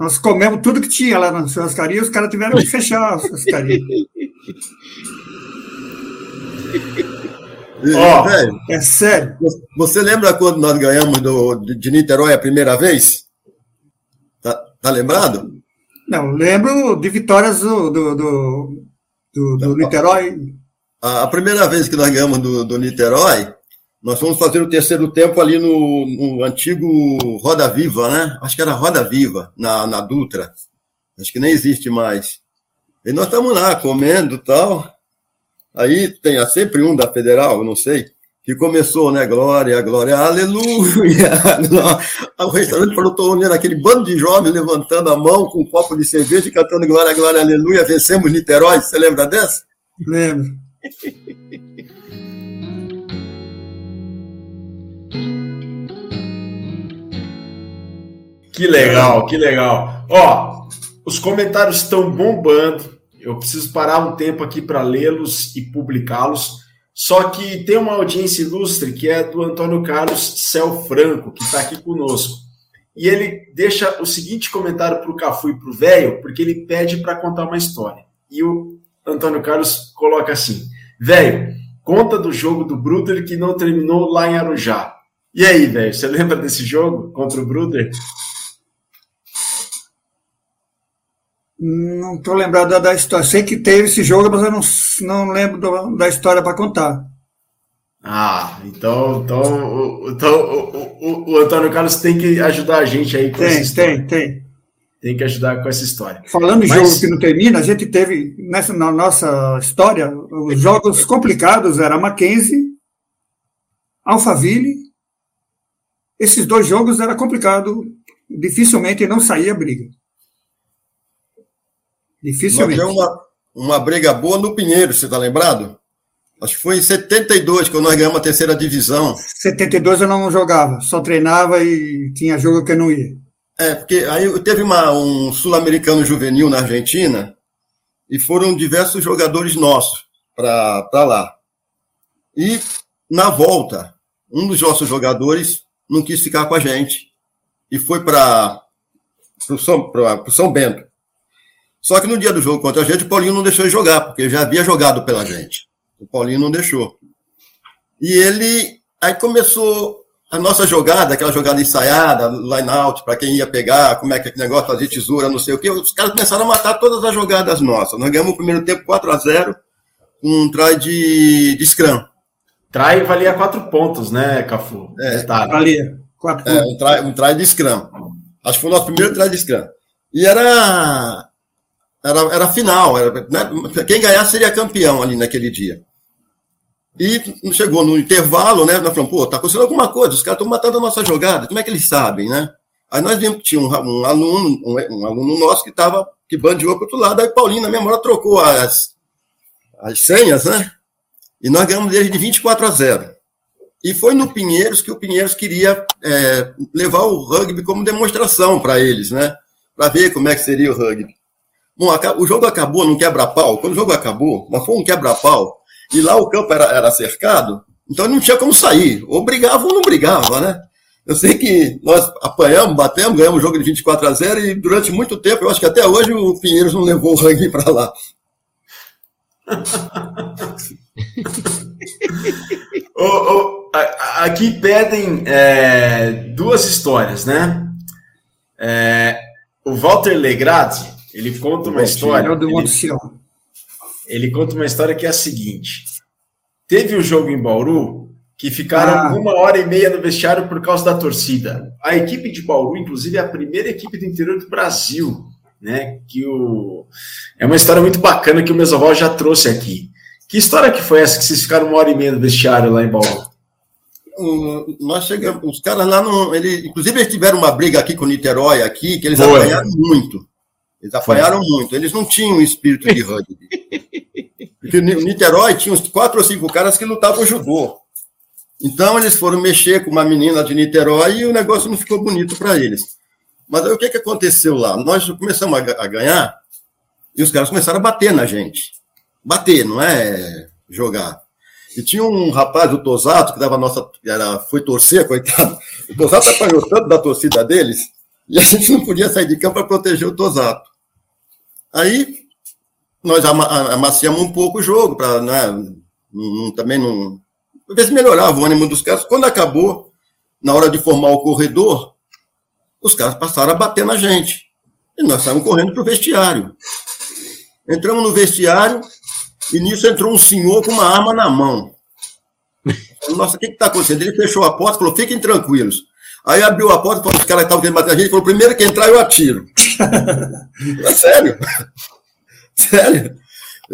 Nós comemos tudo que tinha lá na churrascaria, os caras tiveram que fechar a churrascaria. Ó, oh, velho, é sério. Você lembra quando nós ganhamos do, de Niterói a primeira vez? Tá, tá lembrado? Não, lembro de vitórias do, do, do, do, do Niterói. A, a, primeira vez que nós ganhamos do, do Niterói, nós fomos fazer o terceiro tempo ali no, no, antigo Roda Viva, né? Acho que era Roda Viva, na, na Dutra. Acho que nem existe mais. E nós estamos lá comendo e tal. Aí tem sempre um da Federal, não sei que começou, né? Glória, glória, aleluia. O restaurante falou, estou olhando aquele bando de jovens levantando a mão com um copo de cerveja e cantando glória, glória, aleluia. Vencemos Niterói. Você lembra dessa? Lembro. Que legal, que legal. Ó, os comentários estão bombando. Eu preciso parar um tempo aqui para lê-los e publicá-los. Só que tem uma audiência ilustre que é do Antônio Carlos Cel Franco, que está aqui conosco. E ele deixa o seguinte comentário para o Cafu e para o velho, porque ele pede para contar uma história. E o Antônio Carlos coloca assim: velho, conta do jogo do Bruder que não terminou lá em Arujá. E aí, velho, você lembra desse jogo contra o Bruder? Não estou lembrado da, história. Sei que teve esse jogo, mas eu não, não lembro do, da história para contar. Ah, então, então, então o, o, o, Antônio Carlos tem que ajudar a gente aí com tem, essa história. Tem, tem. Tem que ajudar com essa história. Falando em mas... jogo que não termina, a gente teve, nessa, na nossa história, os jogos complicados era Mackenzie, Alphaville. Esses dois jogos era complicado, dificilmente não saía briga. Dificilmente. Nós uma, uma briga boa no Pinheiro, você está lembrado? Acho que foi em 72 que nós ganhamos a terceira divisão. 72 eu não jogava, só treinava e tinha jogo que eu não ia. É, porque aí teve uma, um sul-americano juvenil na Argentina e foram diversos jogadores nossos para lá. E na volta, um dos nossos jogadores não quis ficar com a gente e foi para o São, São Bento. Só que no dia do jogo contra a gente, o Paulinho não deixou ele jogar, porque já havia jogado pela gente. O Paulinho não deixou. E ele. Aí começou a nossa jogada, aquela jogada ensaiada, line out, para quem ia pegar, como é que é que negócio, fazer tesoura, não sei o quê. Os caras começaram a matar todas as jogadas nossas. Nós ganhamos o primeiro tempo 4 a 0 com um try de, de scrum. Try valia quatro pontos, né, Cafu? É, valia. Quatro é, um, try, um try de scrum. Acho que foi o nosso primeiro try de scrum. E era, era, era final, era, né? quem ganhar seria campeão ali naquele dia. E chegou no intervalo, né? Nós falamos, pô, tá acontecendo alguma coisa, os caras estão matando a nossa jogada, como é que eles sabem, né? Aí nós vimos que tinha um, um aluno, um, um, aluno nosso que estava, que bandeou para outro lado, aí Paulinho, na memória, trocou as, as senhas, né? E nós ganhamos dele de 24 a 0. E foi no Pinheiros que o Pinheiros queria é, levar o rugby como demonstração para eles, né? Para ver como é que seria o rugby. O jogo acabou num quebra-pau. Quando o jogo acabou, nós fomos um quebra-pau. E lá o campo era, era cercado, então não tinha como sair. Ou brigava ou não brigava, né? Eu sei que nós apanhamos, batemos, ganhamos o jogo de 24 a 0 e durante muito tempo, eu acho que até hoje o Pinheiros não levou o ranking para lá. oh, oh, aqui pedem é, duas histórias, né? É, o Walter Legrade, ele conta uma história. Ele, ele conta uma história que é a seguinte: teve o um jogo em Bauru que ficaram ah. uma hora e meia no vestiário por causa da torcida. A equipe de Bauru, inclusive, é a primeira equipe do interior do Brasil, né? Que o é uma história muito bacana que o Mesoval já trouxe aqui. Que história que foi essa que vocês ficaram uma hora e meia no vestiário lá em Bauru? Um, nós chegamos, os caras lá não, ele, inclusive eles tiveram uma briga aqui com o Niterói aqui, que eles foi. apanharam muito. Eles apanharam muito. Eles não tinham espírito de rugby. Porque o Niterói tinha uns quatro ou cinco caras que lutavam judô. Então eles foram mexer com uma menina de Niterói e o negócio não ficou bonito para eles. Mas aí o que, que aconteceu lá? Nós começamos a, a ganhar e os caras começaram a bater na gente. Bater, não é jogar. E tinha um rapaz, o Tosato, que dava nossa. Era, foi torcer, coitado. O Tosato apanhou tanto da torcida deles, e a gente não podia sair de campo para proteger o Tosato. Aí nós amaciamos um pouco o jogo, para né, também não, ver se melhorava o ânimo dos caras. Quando acabou, na hora de formar o corredor, os caras passaram a bater na gente. E nós saímos correndo para o vestiário. Entramos no vestiário e nisso entrou um senhor com uma arma na mão. Nossa, o que está acontecendo? Ele fechou a porta e falou: fiquem tranquilos. Aí abriu a porta, falou, os caras estavam querendo bater a gente, falou: primeiro que entrar, eu atiro. é sério? sério?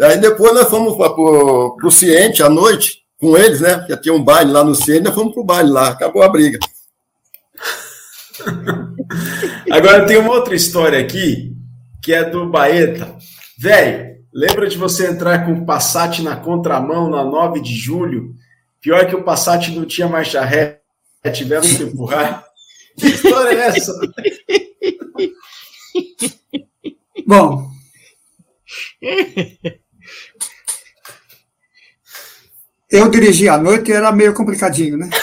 Aí depois nós fomos para o Ciente à noite com eles, né? Já tinha um baile lá no centro, nós fomos pro baile lá, acabou a briga. Agora tem uma outra história aqui, que é do Baeta. Velho, lembra de você entrar com o Passat na contramão na 9 de julho? Pior que o Passat não tinha marcha ré, tiveram que empurrar. Que história é essa? Bom, Eu dirigi à noite e era meio complicadinho, né?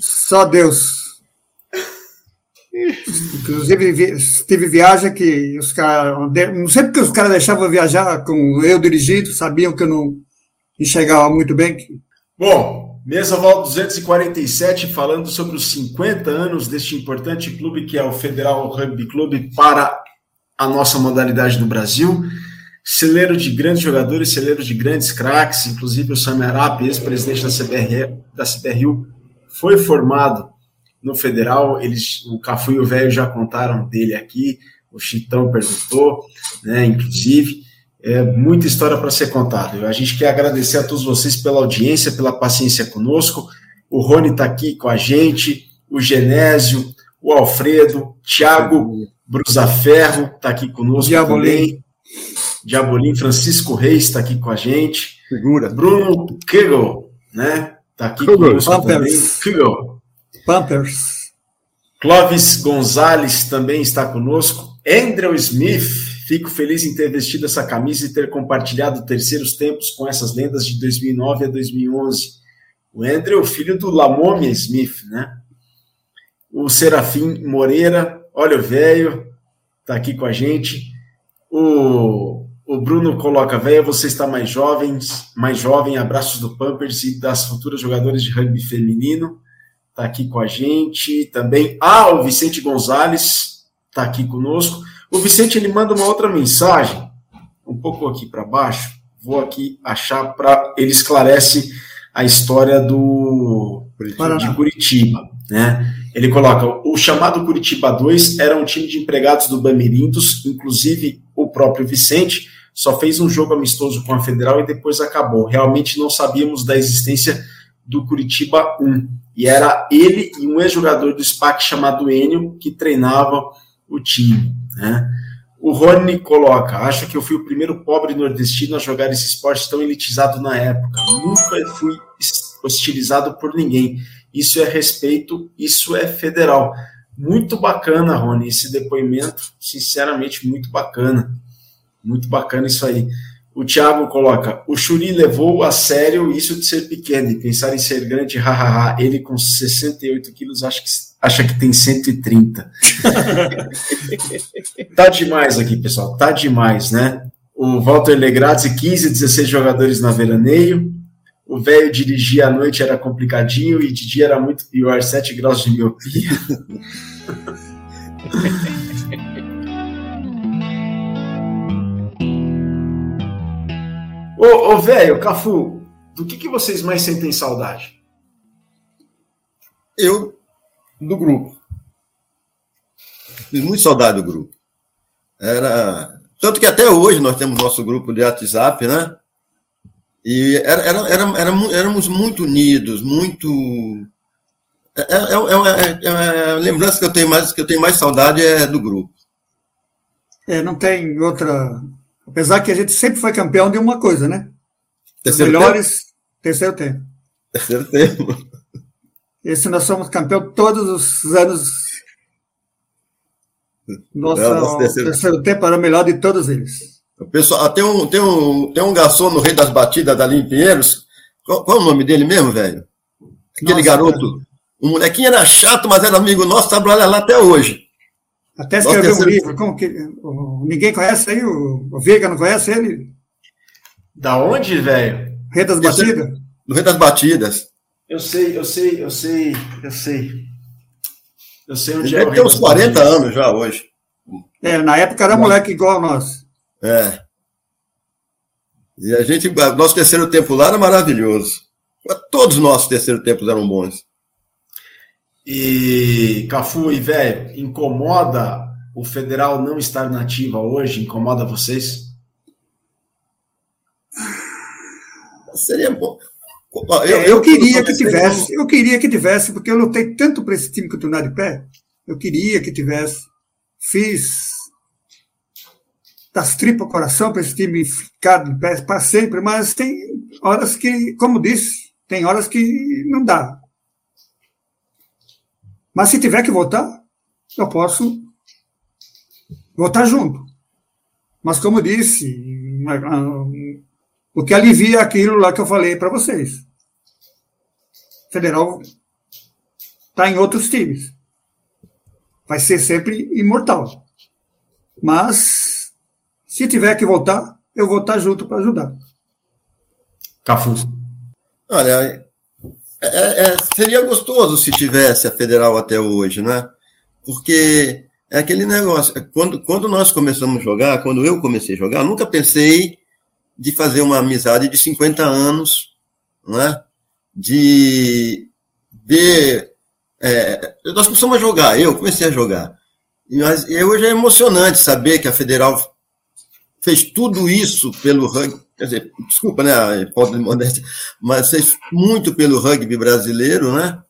Só Deus. Inclusive, teve viagem que os caras. Não sei porque os caras deixavam viajar com eu dirigindo, sabiam que eu não enxergava muito bem. Bom, Mesa Vol 247, falando sobre os 50 anos deste importante clube que é o Federal Rugby Clube para a nossa modalidade no Brasil. Celeiro de grandes jogadores, celeiro de grandes craques, inclusive o Sam Arap, ex-presidente da, CBR, da CBRU, foi formado no Federal. Eles, o Cafu e o Velho já contaram dele aqui, o Chitão perguntou, né, inclusive. É muita história para ser contada. A gente quer agradecer a todos vocês pela audiência, pela paciência conosco. O Rony está aqui com a gente, o Genésio, o Alfredo, Thiago Brusaferro está aqui conosco Diabolim. também. Diabolim, Francisco Reis está aqui com a gente. Figura. Bruno Kegel, né? Está aqui conosco Pampers. também. Kegel. Pampers. Clóvis Gonzalez também está conosco. Andrew Smith, Fico feliz em ter vestido essa camisa e ter compartilhado terceiros tempos com essas lendas de 2009 a 2011. O Andrew, filho do Lamomia Smith, né? O Serafim Moreira, olha o velho, tá aqui com a gente. O, o Bruno coloca, velho, você está mais jovens, mais jovem, abraços do Pampers e das futuras jogadoras de rugby feminino. Tá aqui com a gente também. Ah, o Vicente Gonzalez tá aqui conosco. O Vicente ele manda uma outra mensagem, um pouco aqui para baixo. vou aqui achar para ele esclarece a história do Curitiba. de Curitiba, né? Ele coloca o chamado Curitiba 2 era um time de empregados do Bamirindos, inclusive o próprio Vicente só fez um jogo amistoso com a Federal e depois acabou. Realmente não sabíamos da existência do Curitiba 1. E era ele e um ex-jogador do SPAC chamado Enio que treinava o time, né? O Rony coloca: Acho que eu fui o primeiro pobre nordestino a jogar esse esporte tão elitizado na época. Nunca fui hostilizado por ninguém. Isso é respeito, isso é federal. Muito bacana, Rony, esse depoimento. Sinceramente, muito bacana. Muito bacana isso aí. O Thiago coloca: O Churi levou a sério isso de ser pequeno e pensar em ser grande, hahaha. Ele com 68 quilos acha que, acha que tem 130. tá demais aqui, pessoal. Tá demais, né? O Walter Legrazzi, 15, 16 jogadores na veraneio. O velho dirigir à noite era complicadinho e de dia era muito pior, 7 graus de miopia. Ô, ô velho, Cafu, do que, que vocês mais sentem saudade? Eu, do grupo. Fiz muito saudade do grupo. Era. Tanto que até hoje nós temos nosso grupo de WhatsApp, né? E era, era, era, era, éramos muito unidos, muito. É, é, é, é, a lembrança que eu tenho mais que eu tenho mais saudade é do grupo. É, não tem outra. Apesar que a gente sempre foi campeão de uma coisa, né? Terceiro melhores tempo? terceiro tempo. Terceiro tempo. Esse nós somos campeão todos os anos. Nossa, o terceiro... terceiro tempo era o melhor de todos eles. O pessoal, tem um, tem um, tem um garçom no Rei das Batidas da em Pinheiros. Qual, qual, é o nome dele mesmo, velho? Aquele Nossa, garoto. Cara. O molequinho era chato, mas era amigo nosso, trabalha lá até hoje. Até escreveu um livro. Como que, ninguém conhece aí? O, o Veiga não conhece ele? Da onde, velho? Rei das Batidas? No Rei das Batidas. Eu sei, eu sei, eu sei, eu sei. Eu sei onde Ele é. Ele tem uns 40 batidas. anos já hoje. É, na época era moleque igual a nós. É. E a gente, nosso terceiro tempo lá era maravilhoso. Todos os nossos terceiro tempos eram bons. E Cafu e velho, incomoda o federal não estar nativa hoje? Incomoda vocês? Seria bom. Eu, eu, eu queria que tivesse, eu queria que tivesse, porque eu lutei tanto para esse time continuar de pé. Eu queria que tivesse. Fiz das tripas coração para esse time ficar de pé para sempre, mas tem horas que, como disse, tem horas que não dá. Mas se tiver que votar, eu posso votar junto. Mas como disse, o que alivia aquilo lá que eu falei para vocês. Federal está em outros times. Vai ser sempre imortal. Mas, se tiver que voltar, eu vou estar junto para ajudar. Cafu. Olha, é, é, seria gostoso se tivesse a federal até hoje, né? Porque é aquele negócio. Quando, quando nós começamos a jogar, quando eu comecei a jogar, nunca pensei de fazer uma amizade de 50 anos, né? De ver. É, nós começamos a jogar, eu comecei a jogar. Mas hoje é emocionante saber que a Federal fez tudo isso pelo rugby quer dizer, desculpa, né, a falta de modéstia, mas fez muito pelo rugby brasileiro, né?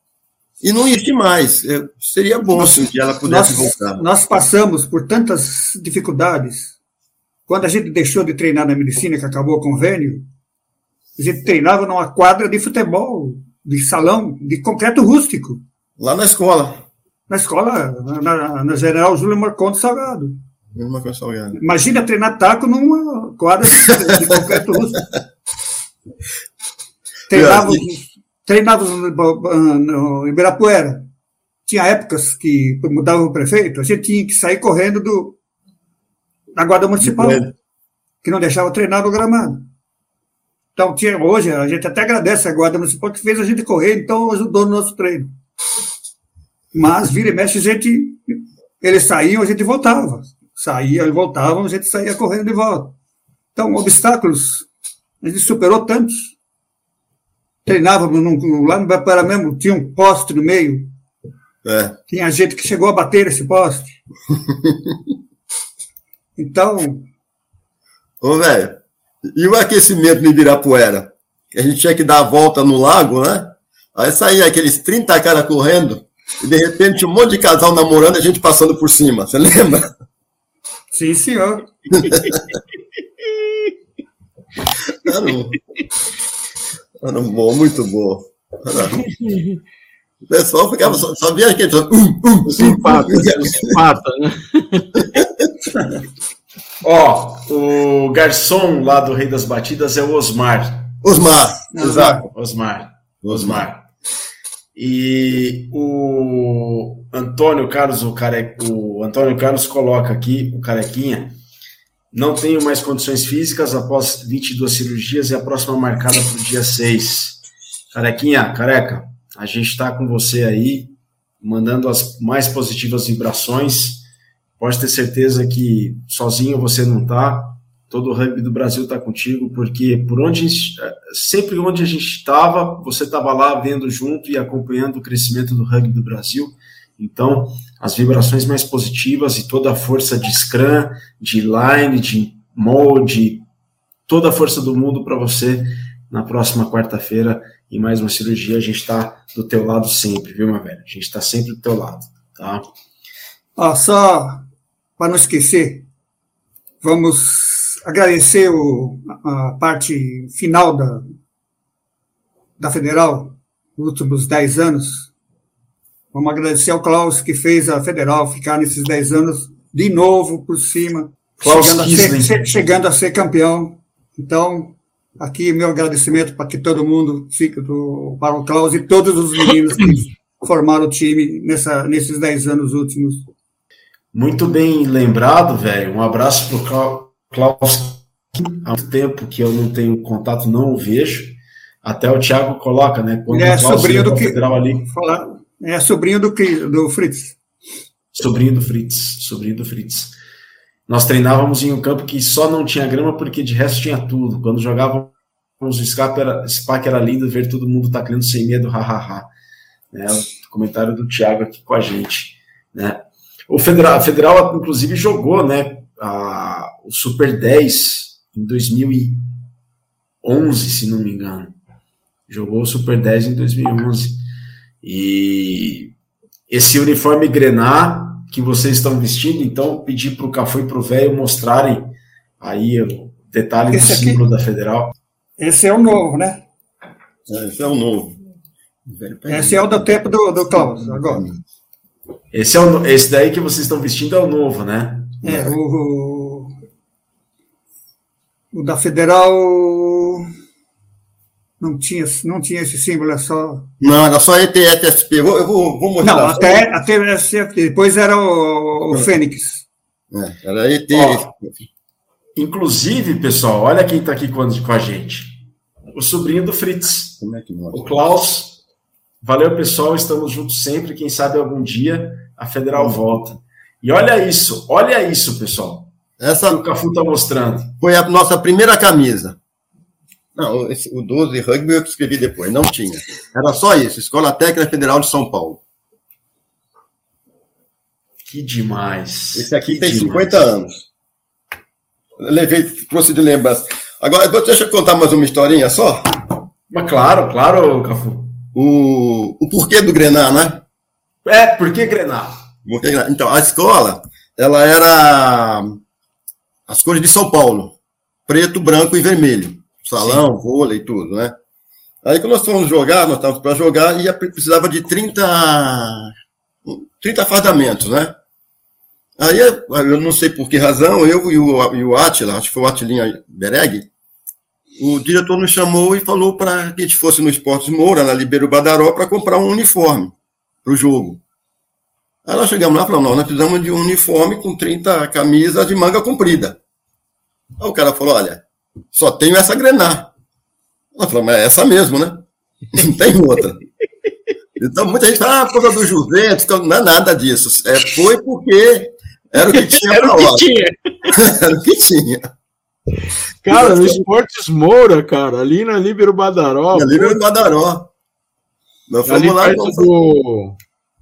E não existe mais. É, seria bom nós, se um dia ela pudesse nós, voltar. Nós passamos por tantas dificuldades. Quando a gente deixou de treinar na medicina, que acabou o convênio, a gente treinava numa quadra de futebol, de salão, de concreto rústico. Lá na escola. Na escola, na, na General Júlio Marcondes Salgado. Imagina treinar taco numa quadra de concreto rústico. Treinávamos, treinávamos no Ibirapuera. Tinha épocas que mudava o prefeito, a gente tinha que sair correndo do, da guarda municipal, que não deixava treinar no gramado. Então, tinha, hoje, a gente até agradece a guarda municipal que fez a gente correr, então ajudou no nosso treino. Mas, vira e mexe, a gente, eles saíam, a gente voltava saía e voltava, a gente saía correndo de volta. Então, obstáculos A gente superou tantos. Treinávamos num, lá no Bapará mesmo, tinha um poste no meio. É. Tinha gente que chegou a bater esse poste. então, Ô, velho, e o aquecimento no Ibirapuera? A gente tinha que dar a volta no lago, né? Aí saía aqueles 30 caras correndo, e de repente um monte de casal namorando e a gente passando por cima. Você lembra? Sim, senhor. Era um, era um bom, muito bom. Era- O pessoal ficava só, só via aquele. só, um, um, Os empata, os empata, né? Ó, o garçom lá do Rei das Batidas é o Osmar. Osmar, exato. Osmar. Osmar. E o Antônio Carlos, o, care... o Antônio Carlos coloca aqui, o carequinha, não tenho mais condições físicas após 22 cirurgias e a próxima marcada para o dia 6. Carequinha, careca, a gente está com você aí, mandando as mais positivas vibrações. Pode ter certeza que sozinho você não está. Todo o rugby do Brasil está contigo, porque por onde sempre onde a gente estava, você estava lá vendo junto e acompanhando o crescimento do rugby do Brasil. Então, as vibrações mais positivas e toda a força de Scrum, de Line, de Mode, toda a força do mundo para você na próxima quarta-feira em mais uma cirurgia. A gente está do teu lado sempre, viu, meu velho? A gente está sempre do teu lado, tá? Ó, só para não esquecer, vamos agradecer o, a parte final da, da Federal, nos últimos 10 anos. Vamos agradecer ao Klaus, que fez a Federal ficar nesses 10 anos de novo por cima, Klaus chegando a, Kisling. ser, ser- chegando a ser campeão. Então, aqui meu agradecimento para que todo mundo fique do, para o Klaus e todos os meninos que formaram o time nessa, nesses 10 anos últimos. Muito bem lembrado, velho. Um abraço pro Clau- Klaus. Há muito tempo que eu não tenho contato, não o vejo. Até o Thiago coloca, né? Quando Ele é sobrinho do que- ali, Falar, é sobrinho do, Cri- do Fritz. sobrinho do Fritz, sobrinho do Fritz. Nós treinávamos em um campo que só não tinha grama porque de resto tinha tudo. Quando jogávamos o SPAC era, SPAC era lindo ver todo mundo taclando sem medo, hahaha. Né? O comentário do Thiago aqui com a gente. Né? O Federal, Federal, inclusive, jogou né, a, o Super 10 em 2011, se não me engano. Jogou o Super 10 em 2011. E esse uniforme grená que vocês estão vestindo, então pedir para o Cafu e para o velho mostrarem aí o detalhe Esse do aqui- símbolo da Federal. Esse é o novo, né? É, Esse é o novo. Esse é o do tempo do, do Klaus, agora. Esse, é o, esse daí que vocês estão vestindo é o novo, né? É, o, o da Federal não tinha, não tinha esse símbolo, é só. Não, era só ETFSP. Eu vou, eu vou, vou mostrar. Não, até, até esse- depois era o, o Fênix. É, era ET. Ó. Inclusive, pessoal, olha quem está aqui com, com a gente. O sobrinho do Fritz, Como é que mostra? o Klaus. Valeu, pessoal. Estamos juntos sempre. Quem sabe algum dia a Federal volta. E olha isso, olha isso, pessoal. Essa O Cafu está mostrando. foi a nossa primeira camisa. Não, esse- o 12 rugby eu escrevi depois, não tinha. Era só isso, Escola Técnica Federal de São Paulo. Que demais. Esse aqui que tem demais. 50 anos. Eu levei, trouxe de lembrança. Agora, deixa eu contar mais uma historinha só. Mas claro, claro, Cafu. O, o porquê do Grenar, né? É, por que Grenar. Então, a escola, ela era as cores de São Paulo. Preto, branco e vermelho. Salão, vôlei e tudo, né? Aí quando nós fomos jogar, nós estávamos para jogar e precisava de 30, 30 fardamentos, né? Aí eu não sei por que razão, eu e o, e o Atila, acho que foi o Atilinha Bereg, o diretor nos chamou e falou para que a gente fosse no Esportes Moura, na Libero Badaró, para comprar um uniforme para o jogo. Aí nós chegamos lá e falamos, não, nós precisamos de um uniforme com 30 camisas de manga comprida. Aí o cara falou, olha, só tenho essa grenar. Nós falamos, é essa mesmo, né? Não tem outra. Então muita gente fala, ah, por causa do Juventus, não é nada disso. É, foi porque era o que tinha Era o que tinha. Era o que tinha. Cara, no Esportes Moura, cara, ali na Líbero Badaró. Na Líbero Badaró. Nós fomos ali lá. Perto do,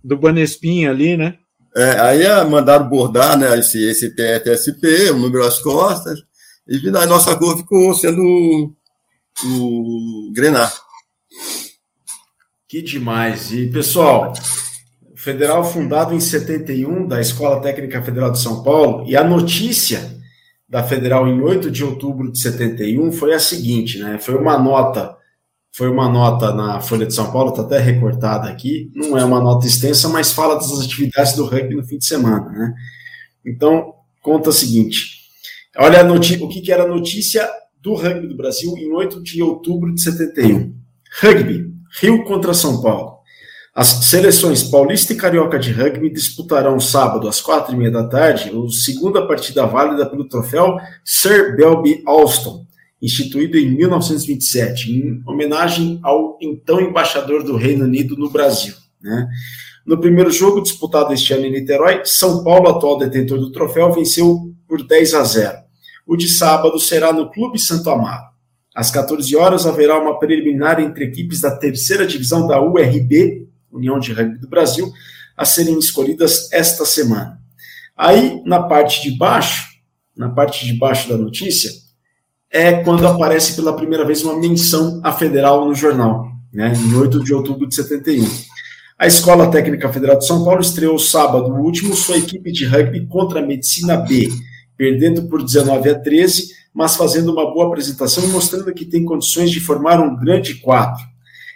do Banespinha ali, né? É, aí é, mandaram bordar né, esse, esse TSP, o número às costas, e a nossa cor ficou sendo o, o Grenar. Que demais. E, pessoal, federal fundado em 71 da Escola Técnica Federal de São Paulo, e a notícia da federal em 8 de outubro de 71 foi a seguinte, né? Foi uma nota foi uma nota na Folha de São Paulo, está até recortada aqui, não é uma nota extensa, mas fala das atividades do rugby no fim de semana, né? Então, conta o seguinte, olha o que, que era a notícia do rugby do Brasil em 8 de outubro de 71. Rugby, Rio contra São Paulo. As seleções paulista e carioca de rugby disputarão sábado às quatro e meia da tarde a segunda partida válida pelo troféu Sir Belby Alston, instituído em 1927, em homenagem ao então embaixador do Reino Unido no Brasil. Né? No primeiro jogo, disputado este ano em Niterói, São Paulo, atual detentor do troféu, venceu por 10 a 0. O de sábado será no Clube Santo Amaro. Às 14 horas haverá uma preliminar entre equipes da terceira divisão da URB, União de Rugby do Brasil, a serem escolhidas esta semana. Aí, na parte de baixo, na parte de baixo da notícia, é quando aparece pela primeira vez uma menção à federal no jornal, né, em 8 de outubro de 71. A Escola Técnica Federal de São Paulo estreou sábado último sua equipe de rugby contra a Medicina B, perdendo por 19 a 13, mas fazendo uma boa apresentação e mostrando que tem condições de formar um grande quadro.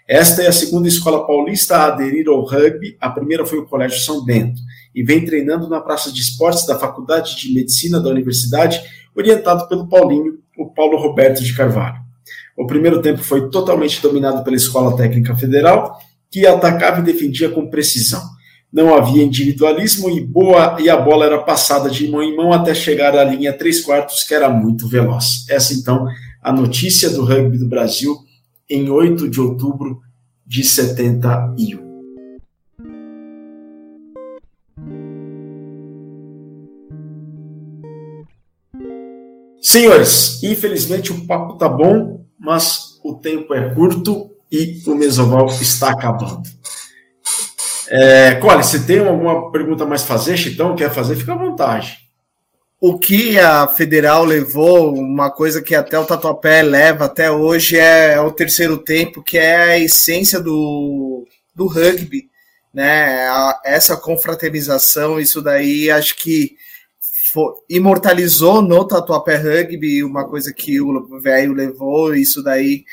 Esta é a segunda escola paulista a aderir ao rugby, a primeira foi o Colégio São Bento, e vem treinando na Praça de Esportes da Faculdade de Medicina da Universidade, orientado pelo Paulinho, o Paulo Roberto de Carvalho. O primeiro tempo foi totalmente dominado pela Escola Técnica Federal, que atacava e defendia com precisão. Não havia individualismo e, boa, e a bola era passada de mão em mão até chegar à linha 3 quartos, que era muito veloz. Essa, então, a notícia do rugby do Brasil em 8 de outubro de 71. Senhores, infelizmente o papo tá bom, mas o tempo é curto e o Mesoval está acabando. É, Cole, você tem alguma pergunta mais fazer, Chitão? Quer fazer? Fica à vontade. O que a Federal levou, uma coisa que até o Tatuapé leva até hoje, é, é o terceiro tempo, que é a essência do, do rugby. Né? A, essa confraternização, isso daí acho que imortalizou no Tatuapé Rugby, uma coisa que o velho levou, isso daí.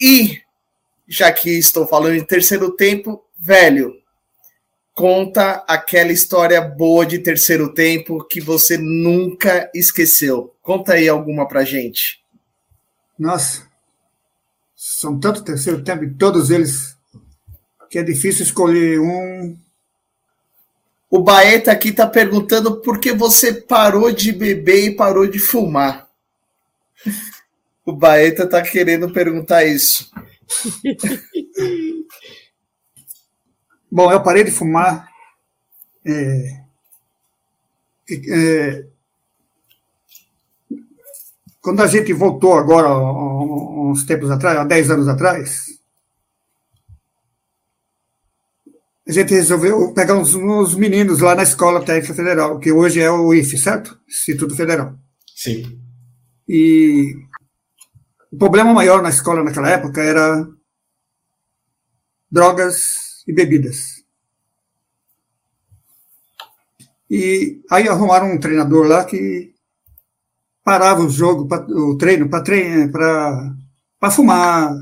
E, já que estou falando em terceiro tempo, velho, conta aquela história boa de terceiro tempo que você nunca esqueceu. Conta aí alguma pra gente. Nossa, são tanto terceiro tempo, todos eles, que é difícil escolher um o Baeta aqui está perguntando por que você parou de beber e parou de fumar. O Baeta está querendo perguntar isso. Bom, eu parei de fumar. É, é, quando a gente voltou agora, uns tempos atrás, há 10 anos atrás, a gente resolveu pegar uns, uns, meninos lá na Escola Técnica Federal, que hoje é o IFE, certo? Instituto Federal. Sim. E o problema maior na escola naquela época era drogas e bebidas. E aí arrumaram um treinador lá que parava o jogo, o treino, para treinar, para fumar.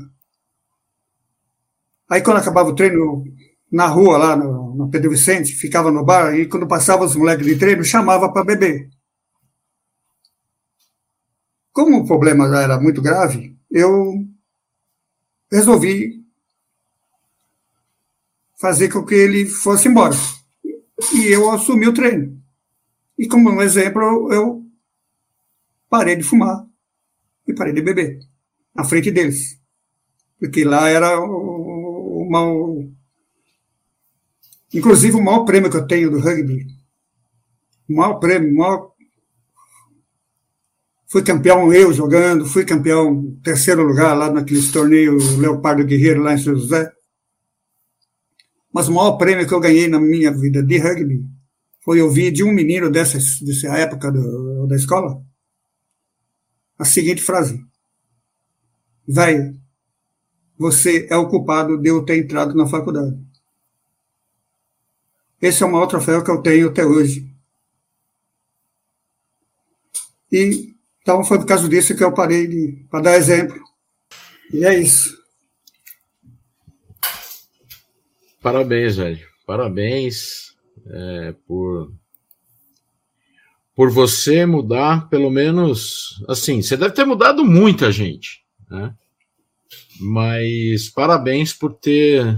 Aí quando acabava o treino, na rua, lá no, no Pedro Vicente, ficava no bar, e quando passava os moleques de treino, chamava para beber. Como o problema já era muito grave, eu resolvi fazer com que ele fosse embora. E eu assumi o treino. E como um exemplo, eu parei de fumar e parei de beber na frente deles. Porque lá era uma, Inclusive, o maior prêmio que eu tenho do rugby, o maior prêmio, o maior Fui campeão eu jogando, fui campeão terceiro lugar lá naqueles torneios Leopardo Guerreiro lá em São José. Mas o maior prêmio que eu ganhei na minha vida de rugby foi ouvir de um menino dessa, dessa época do, da escola a seguinte frase: Velho, você é o culpado de eu ter entrado na faculdade. Esse é o maior troféu que eu tenho até hoje. E então foi por causa disso que eu parei para dar exemplo. E é isso. Parabéns, velho. Parabéns é, por por você mudar, pelo menos, assim, você deve ter mudado muita gente, né? Mas parabéns por ter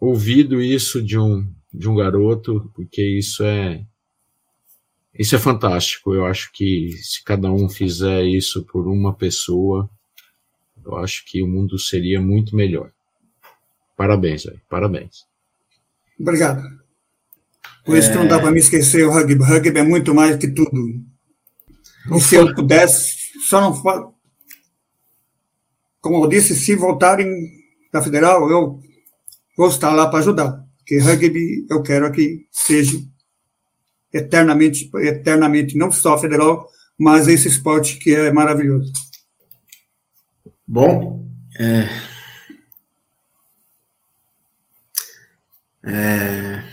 ouvido isso de um de um garoto, porque isso é isso é fantástico. Eu acho que se cada um fizer isso por uma pessoa, eu acho que o mundo seria muito melhor. Parabéns, velho. Parabéns. Obrigado. Por isso é... que não dá para me esquecer o rugby. O rugby é muito mais que tudo. E se eu pudesse, só não falo. Como eu disse, se voltarem da Federal, eu vou estar lá para ajudar. Porque rugby eu quero que seja eternamente, eternamente, não só federal, mas esse esporte que é maravilhoso. Bom, é... É...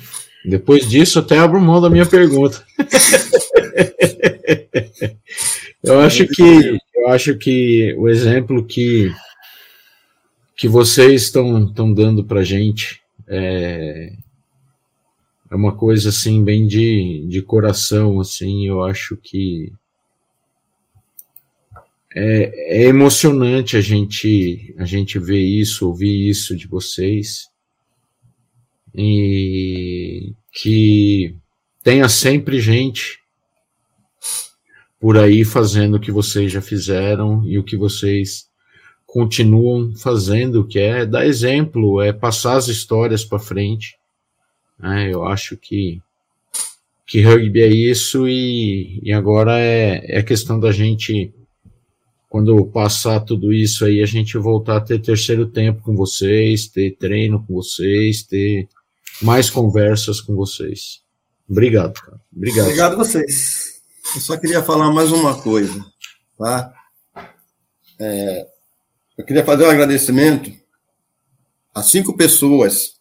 depois disso até abro mão da minha pergunta. eu acho que eu acho que o exemplo que que vocês estão estão dando para gente é, é uma coisa assim bem de, de coração assim eu acho que é, é emocionante a gente a gente ver isso ouvir isso de vocês. E que tenha sempre gente por aí fazendo o que vocês já fizeram e o que vocês continuam fazendo, que é dar exemplo, é passar as histórias para frente. É, eu acho que, que rugby é isso e, e agora é, é questão da gente, quando passar tudo isso aí, a gente voltar a ter terceiro tempo com vocês, ter treino com vocês, ter mais conversas com vocês. Obrigado, cara. Obrigado. Obrigado a vocês. Eu só queria falar mais uma coisa, tá? É, eu queria fazer um agradecimento a cinco pessoas,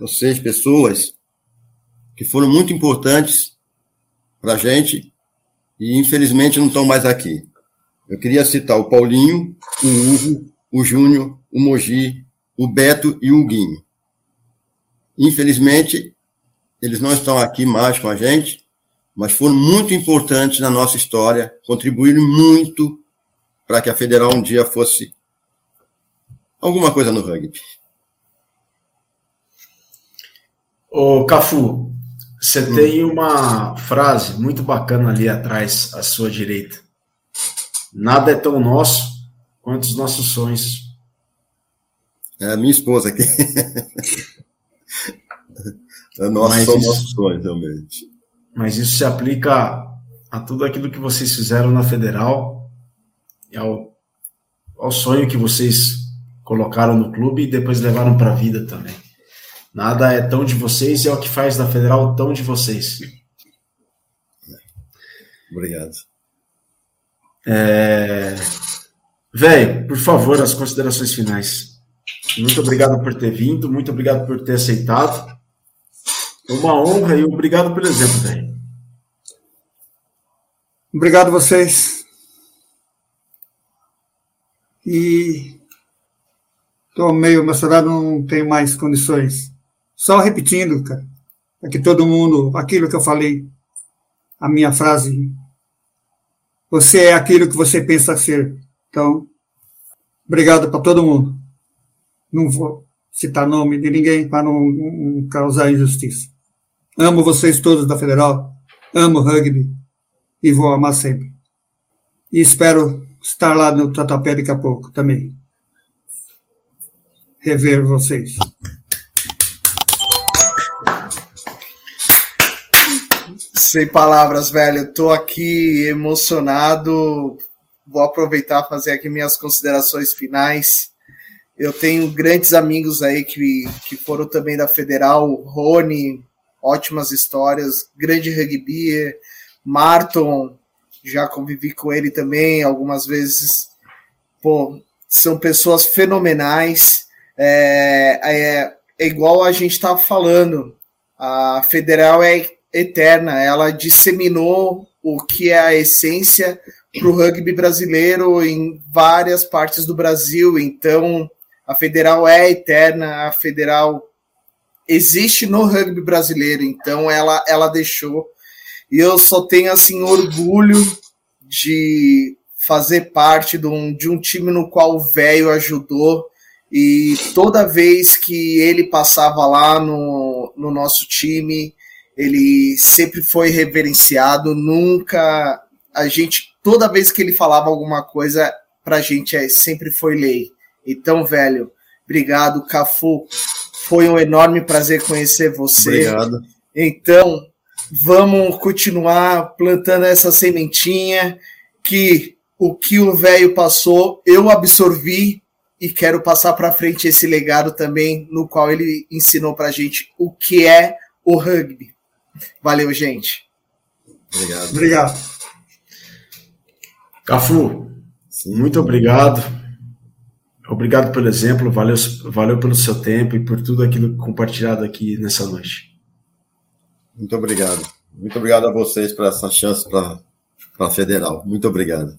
ou seis pessoas, que foram muito importantes para a gente e infelizmente não estão mais aqui. Eu queria citar o Paulinho, o Hugo, o Júnior, o Mogi, o Beto e o Guinho. Infelizmente, eles não estão aqui mais com a gente, mas foram muito importantes na nossa história, contribuíram muito para que a Federal um dia fosse alguma coisa no rugby. Ô, Cafu, você hum. tem uma frase muito bacana ali atrás, à sua direita. Nada é tão nosso quanto os nossos sonhos. É a minha esposa aqui. é nosso, são isso, nossos sonhos, realmente. Mas isso se aplica a tudo aquilo que vocês fizeram na Federal ao, ao sonho que vocês colocaram no clube e depois levaram para a vida também. Nada é tão de vocês e é o que faz da Federal tão de vocês. Obrigado. É... Velho, por favor, as considerações finais. Muito obrigado por ter vindo, muito obrigado por ter aceitado. Uma honra e obrigado pelo exemplo, velho. Obrigado a vocês. E estou meio emocionado, não tenho mais condições. Só repetindo, cara, para que todo mundo, aquilo que eu falei, a minha frase, você é aquilo que você pensa ser. Então, obrigado para todo mundo. Não vou citar nome de ninguém para não, não, causar injustiça. Amo vocês todos da Federal, amo rugby e vou amar sempre. E espero estar lá no Tatuapé daqui a pouco também. Rever vocês. Sem palavras, velho. Tô aqui emocionado. Vou aproveitar fazer aqui minhas considerações finais. Eu tenho grandes amigos aí que, que foram também da Federal, Rony, ótimas histórias, grande rugby, Marton, já convivi com ele também algumas vezes. Pô, são pessoas fenomenais. É, é, é igual a gente estava falando, a Federal é eterna, ela disseminou o que é a essência para o rugby brasileiro em várias partes do Brasil. Então, a Federal é eterna, a Federal existe no rugby brasileiro, então ela, ela deixou. E eu só tenho assim orgulho de fazer parte de um, de um time no qual o velho ajudou. E toda vez que ele passava lá no, no nosso time, ele sempre foi reverenciado, nunca a gente, toda vez que ele falava alguma coisa, pra gente é, sempre foi lei. Então, velho, obrigado, Cafu. Foi um enorme prazer conhecer você. Obrigado. Então, vamos continuar plantando essa sementinha que o que o velho passou, eu absorvi e quero passar para frente esse legado também, no qual ele ensinou para gente o que é o rugby. Valeu, gente. Obrigado. Obrigado. Cafu, muito obrigado. Obrigado pelo exemplo, valeu, valeu pelo seu tempo e por tudo aquilo compartilhado aqui nessa noite. Muito obrigado. Muito obrigado a vocês por essa chance para a Federal. Muito obrigado.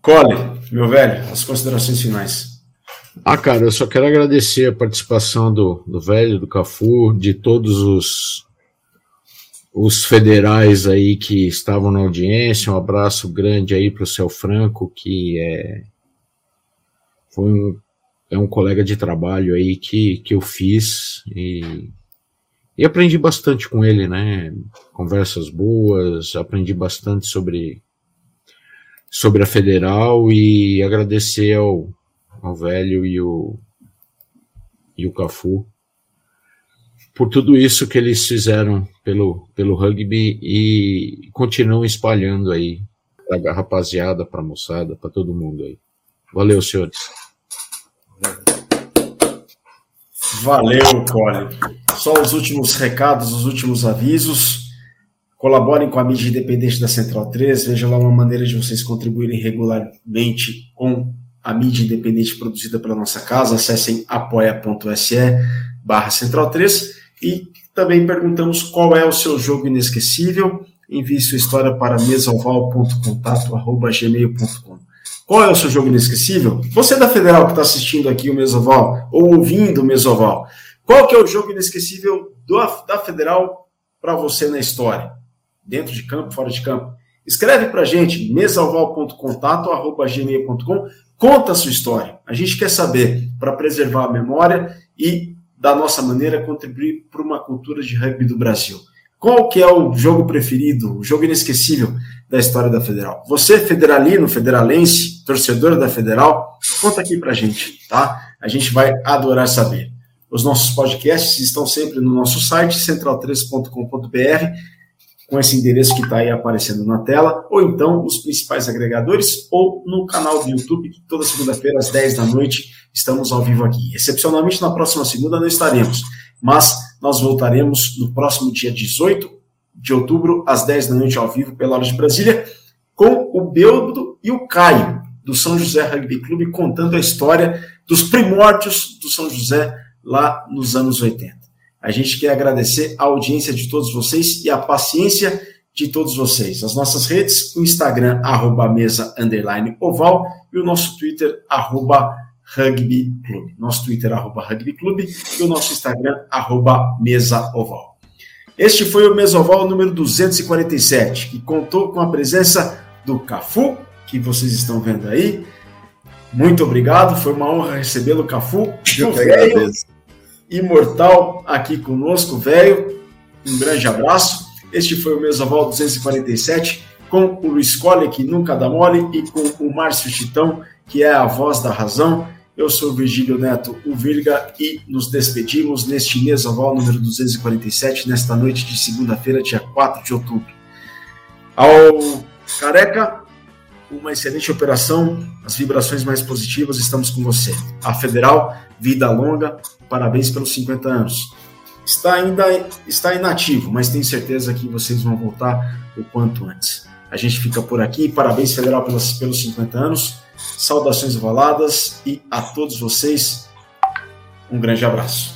Cole, meu velho, as considerações finais. Ah, cara, eu só quero agradecer a participação do, do velho, do Cafu, de todos os, os federais aí que estavam na audiência. Um abraço grande aí para o Céu Franco, que é foi um, é um colega de trabalho aí que, que eu fiz e, e aprendi bastante com ele, né? Conversas boas, aprendi bastante sobre, sobre a federal e agradecer ao, ao velho e o, e o Cafu por tudo isso que eles fizeram pelo, pelo rugby e continuam espalhando aí para a rapaziada, para a moçada, para todo mundo aí. Valeu, senhores. Valeu, Cole. Só os últimos recados, os últimos avisos. Colaborem com a mídia independente da Central 3. Veja lá uma maneira de vocês contribuírem regularmente com a mídia independente produzida pela nossa casa. Acessem apoia.se barra Central 3 e também perguntamos qual é o seu jogo inesquecível. Envie sua história para mesoval.contato.gmail.com. Qual é o seu jogo inesquecível? Você da Federal que está assistindo aqui o Mesoval, ou ouvindo o Mesoval, qual que é o jogo inesquecível do, da Federal para você na história? Dentro de campo, fora de campo? Escreve para a gente, mesoval.contato.gmail.com, conta a sua história. A gente quer saber, para preservar a memória e, da nossa maneira, contribuir para uma cultura de rugby do Brasil. Qual que é o jogo preferido, o jogo inesquecível da história da Federal? Você, federalino, federalense, torcedor da Federal, conta aqui pra gente, tá? A gente vai adorar saber. Os nossos podcasts estão sempre no nosso site, central3.com.br, com esse endereço que está aí aparecendo na tela, ou então os principais agregadores, ou no canal do YouTube, que toda segunda-feira, às 10 da noite, estamos ao vivo aqui. Excepcionalmente, na próxima segunda não estaremos, mas nós voltaremos no próximo dia 18 de outubro, às 10 da noite, ao vivo, pela hora de Brasília, com o Beldo e o Caio, do São José Rugby Clube, contando a história dos primórdios do São José lá nos anos 80. A gente quer agradecer a audiência de todos vocês e a paciência de todos vocês. As nossas redes, o Instagram, arroba mesa, underline, oval, e o nosso Twitter, arroba Rugby Clube. Nosso Twitter, arroba Rugby Clube, e o nosso Instagram, arroba Mesa Oval. Este foi o Mesoval número 247, que contou com a presença do Cafu, que vocês estão vendo aí. Muito obrigado, foi uma honra recebê-lo, Cafu. Eu que agradeço. Imortal aqui conosco, velho. Um grande abraço. Este foi o Mesoval 247, com o Luiz Colle, que nunca dá mole, e com o Márcio Chitão, que é a voz da razão Eu sou Virgílio Neto, o Virga, e nos despedimos neste mesoval número 247, nesta noite de segunda-feira, dia 4 de outubro. Ao Careca, uma excelente operação, as vibrações mais positivas, estamos com você. A Federal, vida longa, parabéns pelos 50 anos. Está ainda está inativo, mas tenho certeza que vocês vão voltar o quanto antes. A gente fica por aqui, parabéns Federal pelos, pelos 50 anos. Saudações ovaladas e a todos vocês um grande abraço.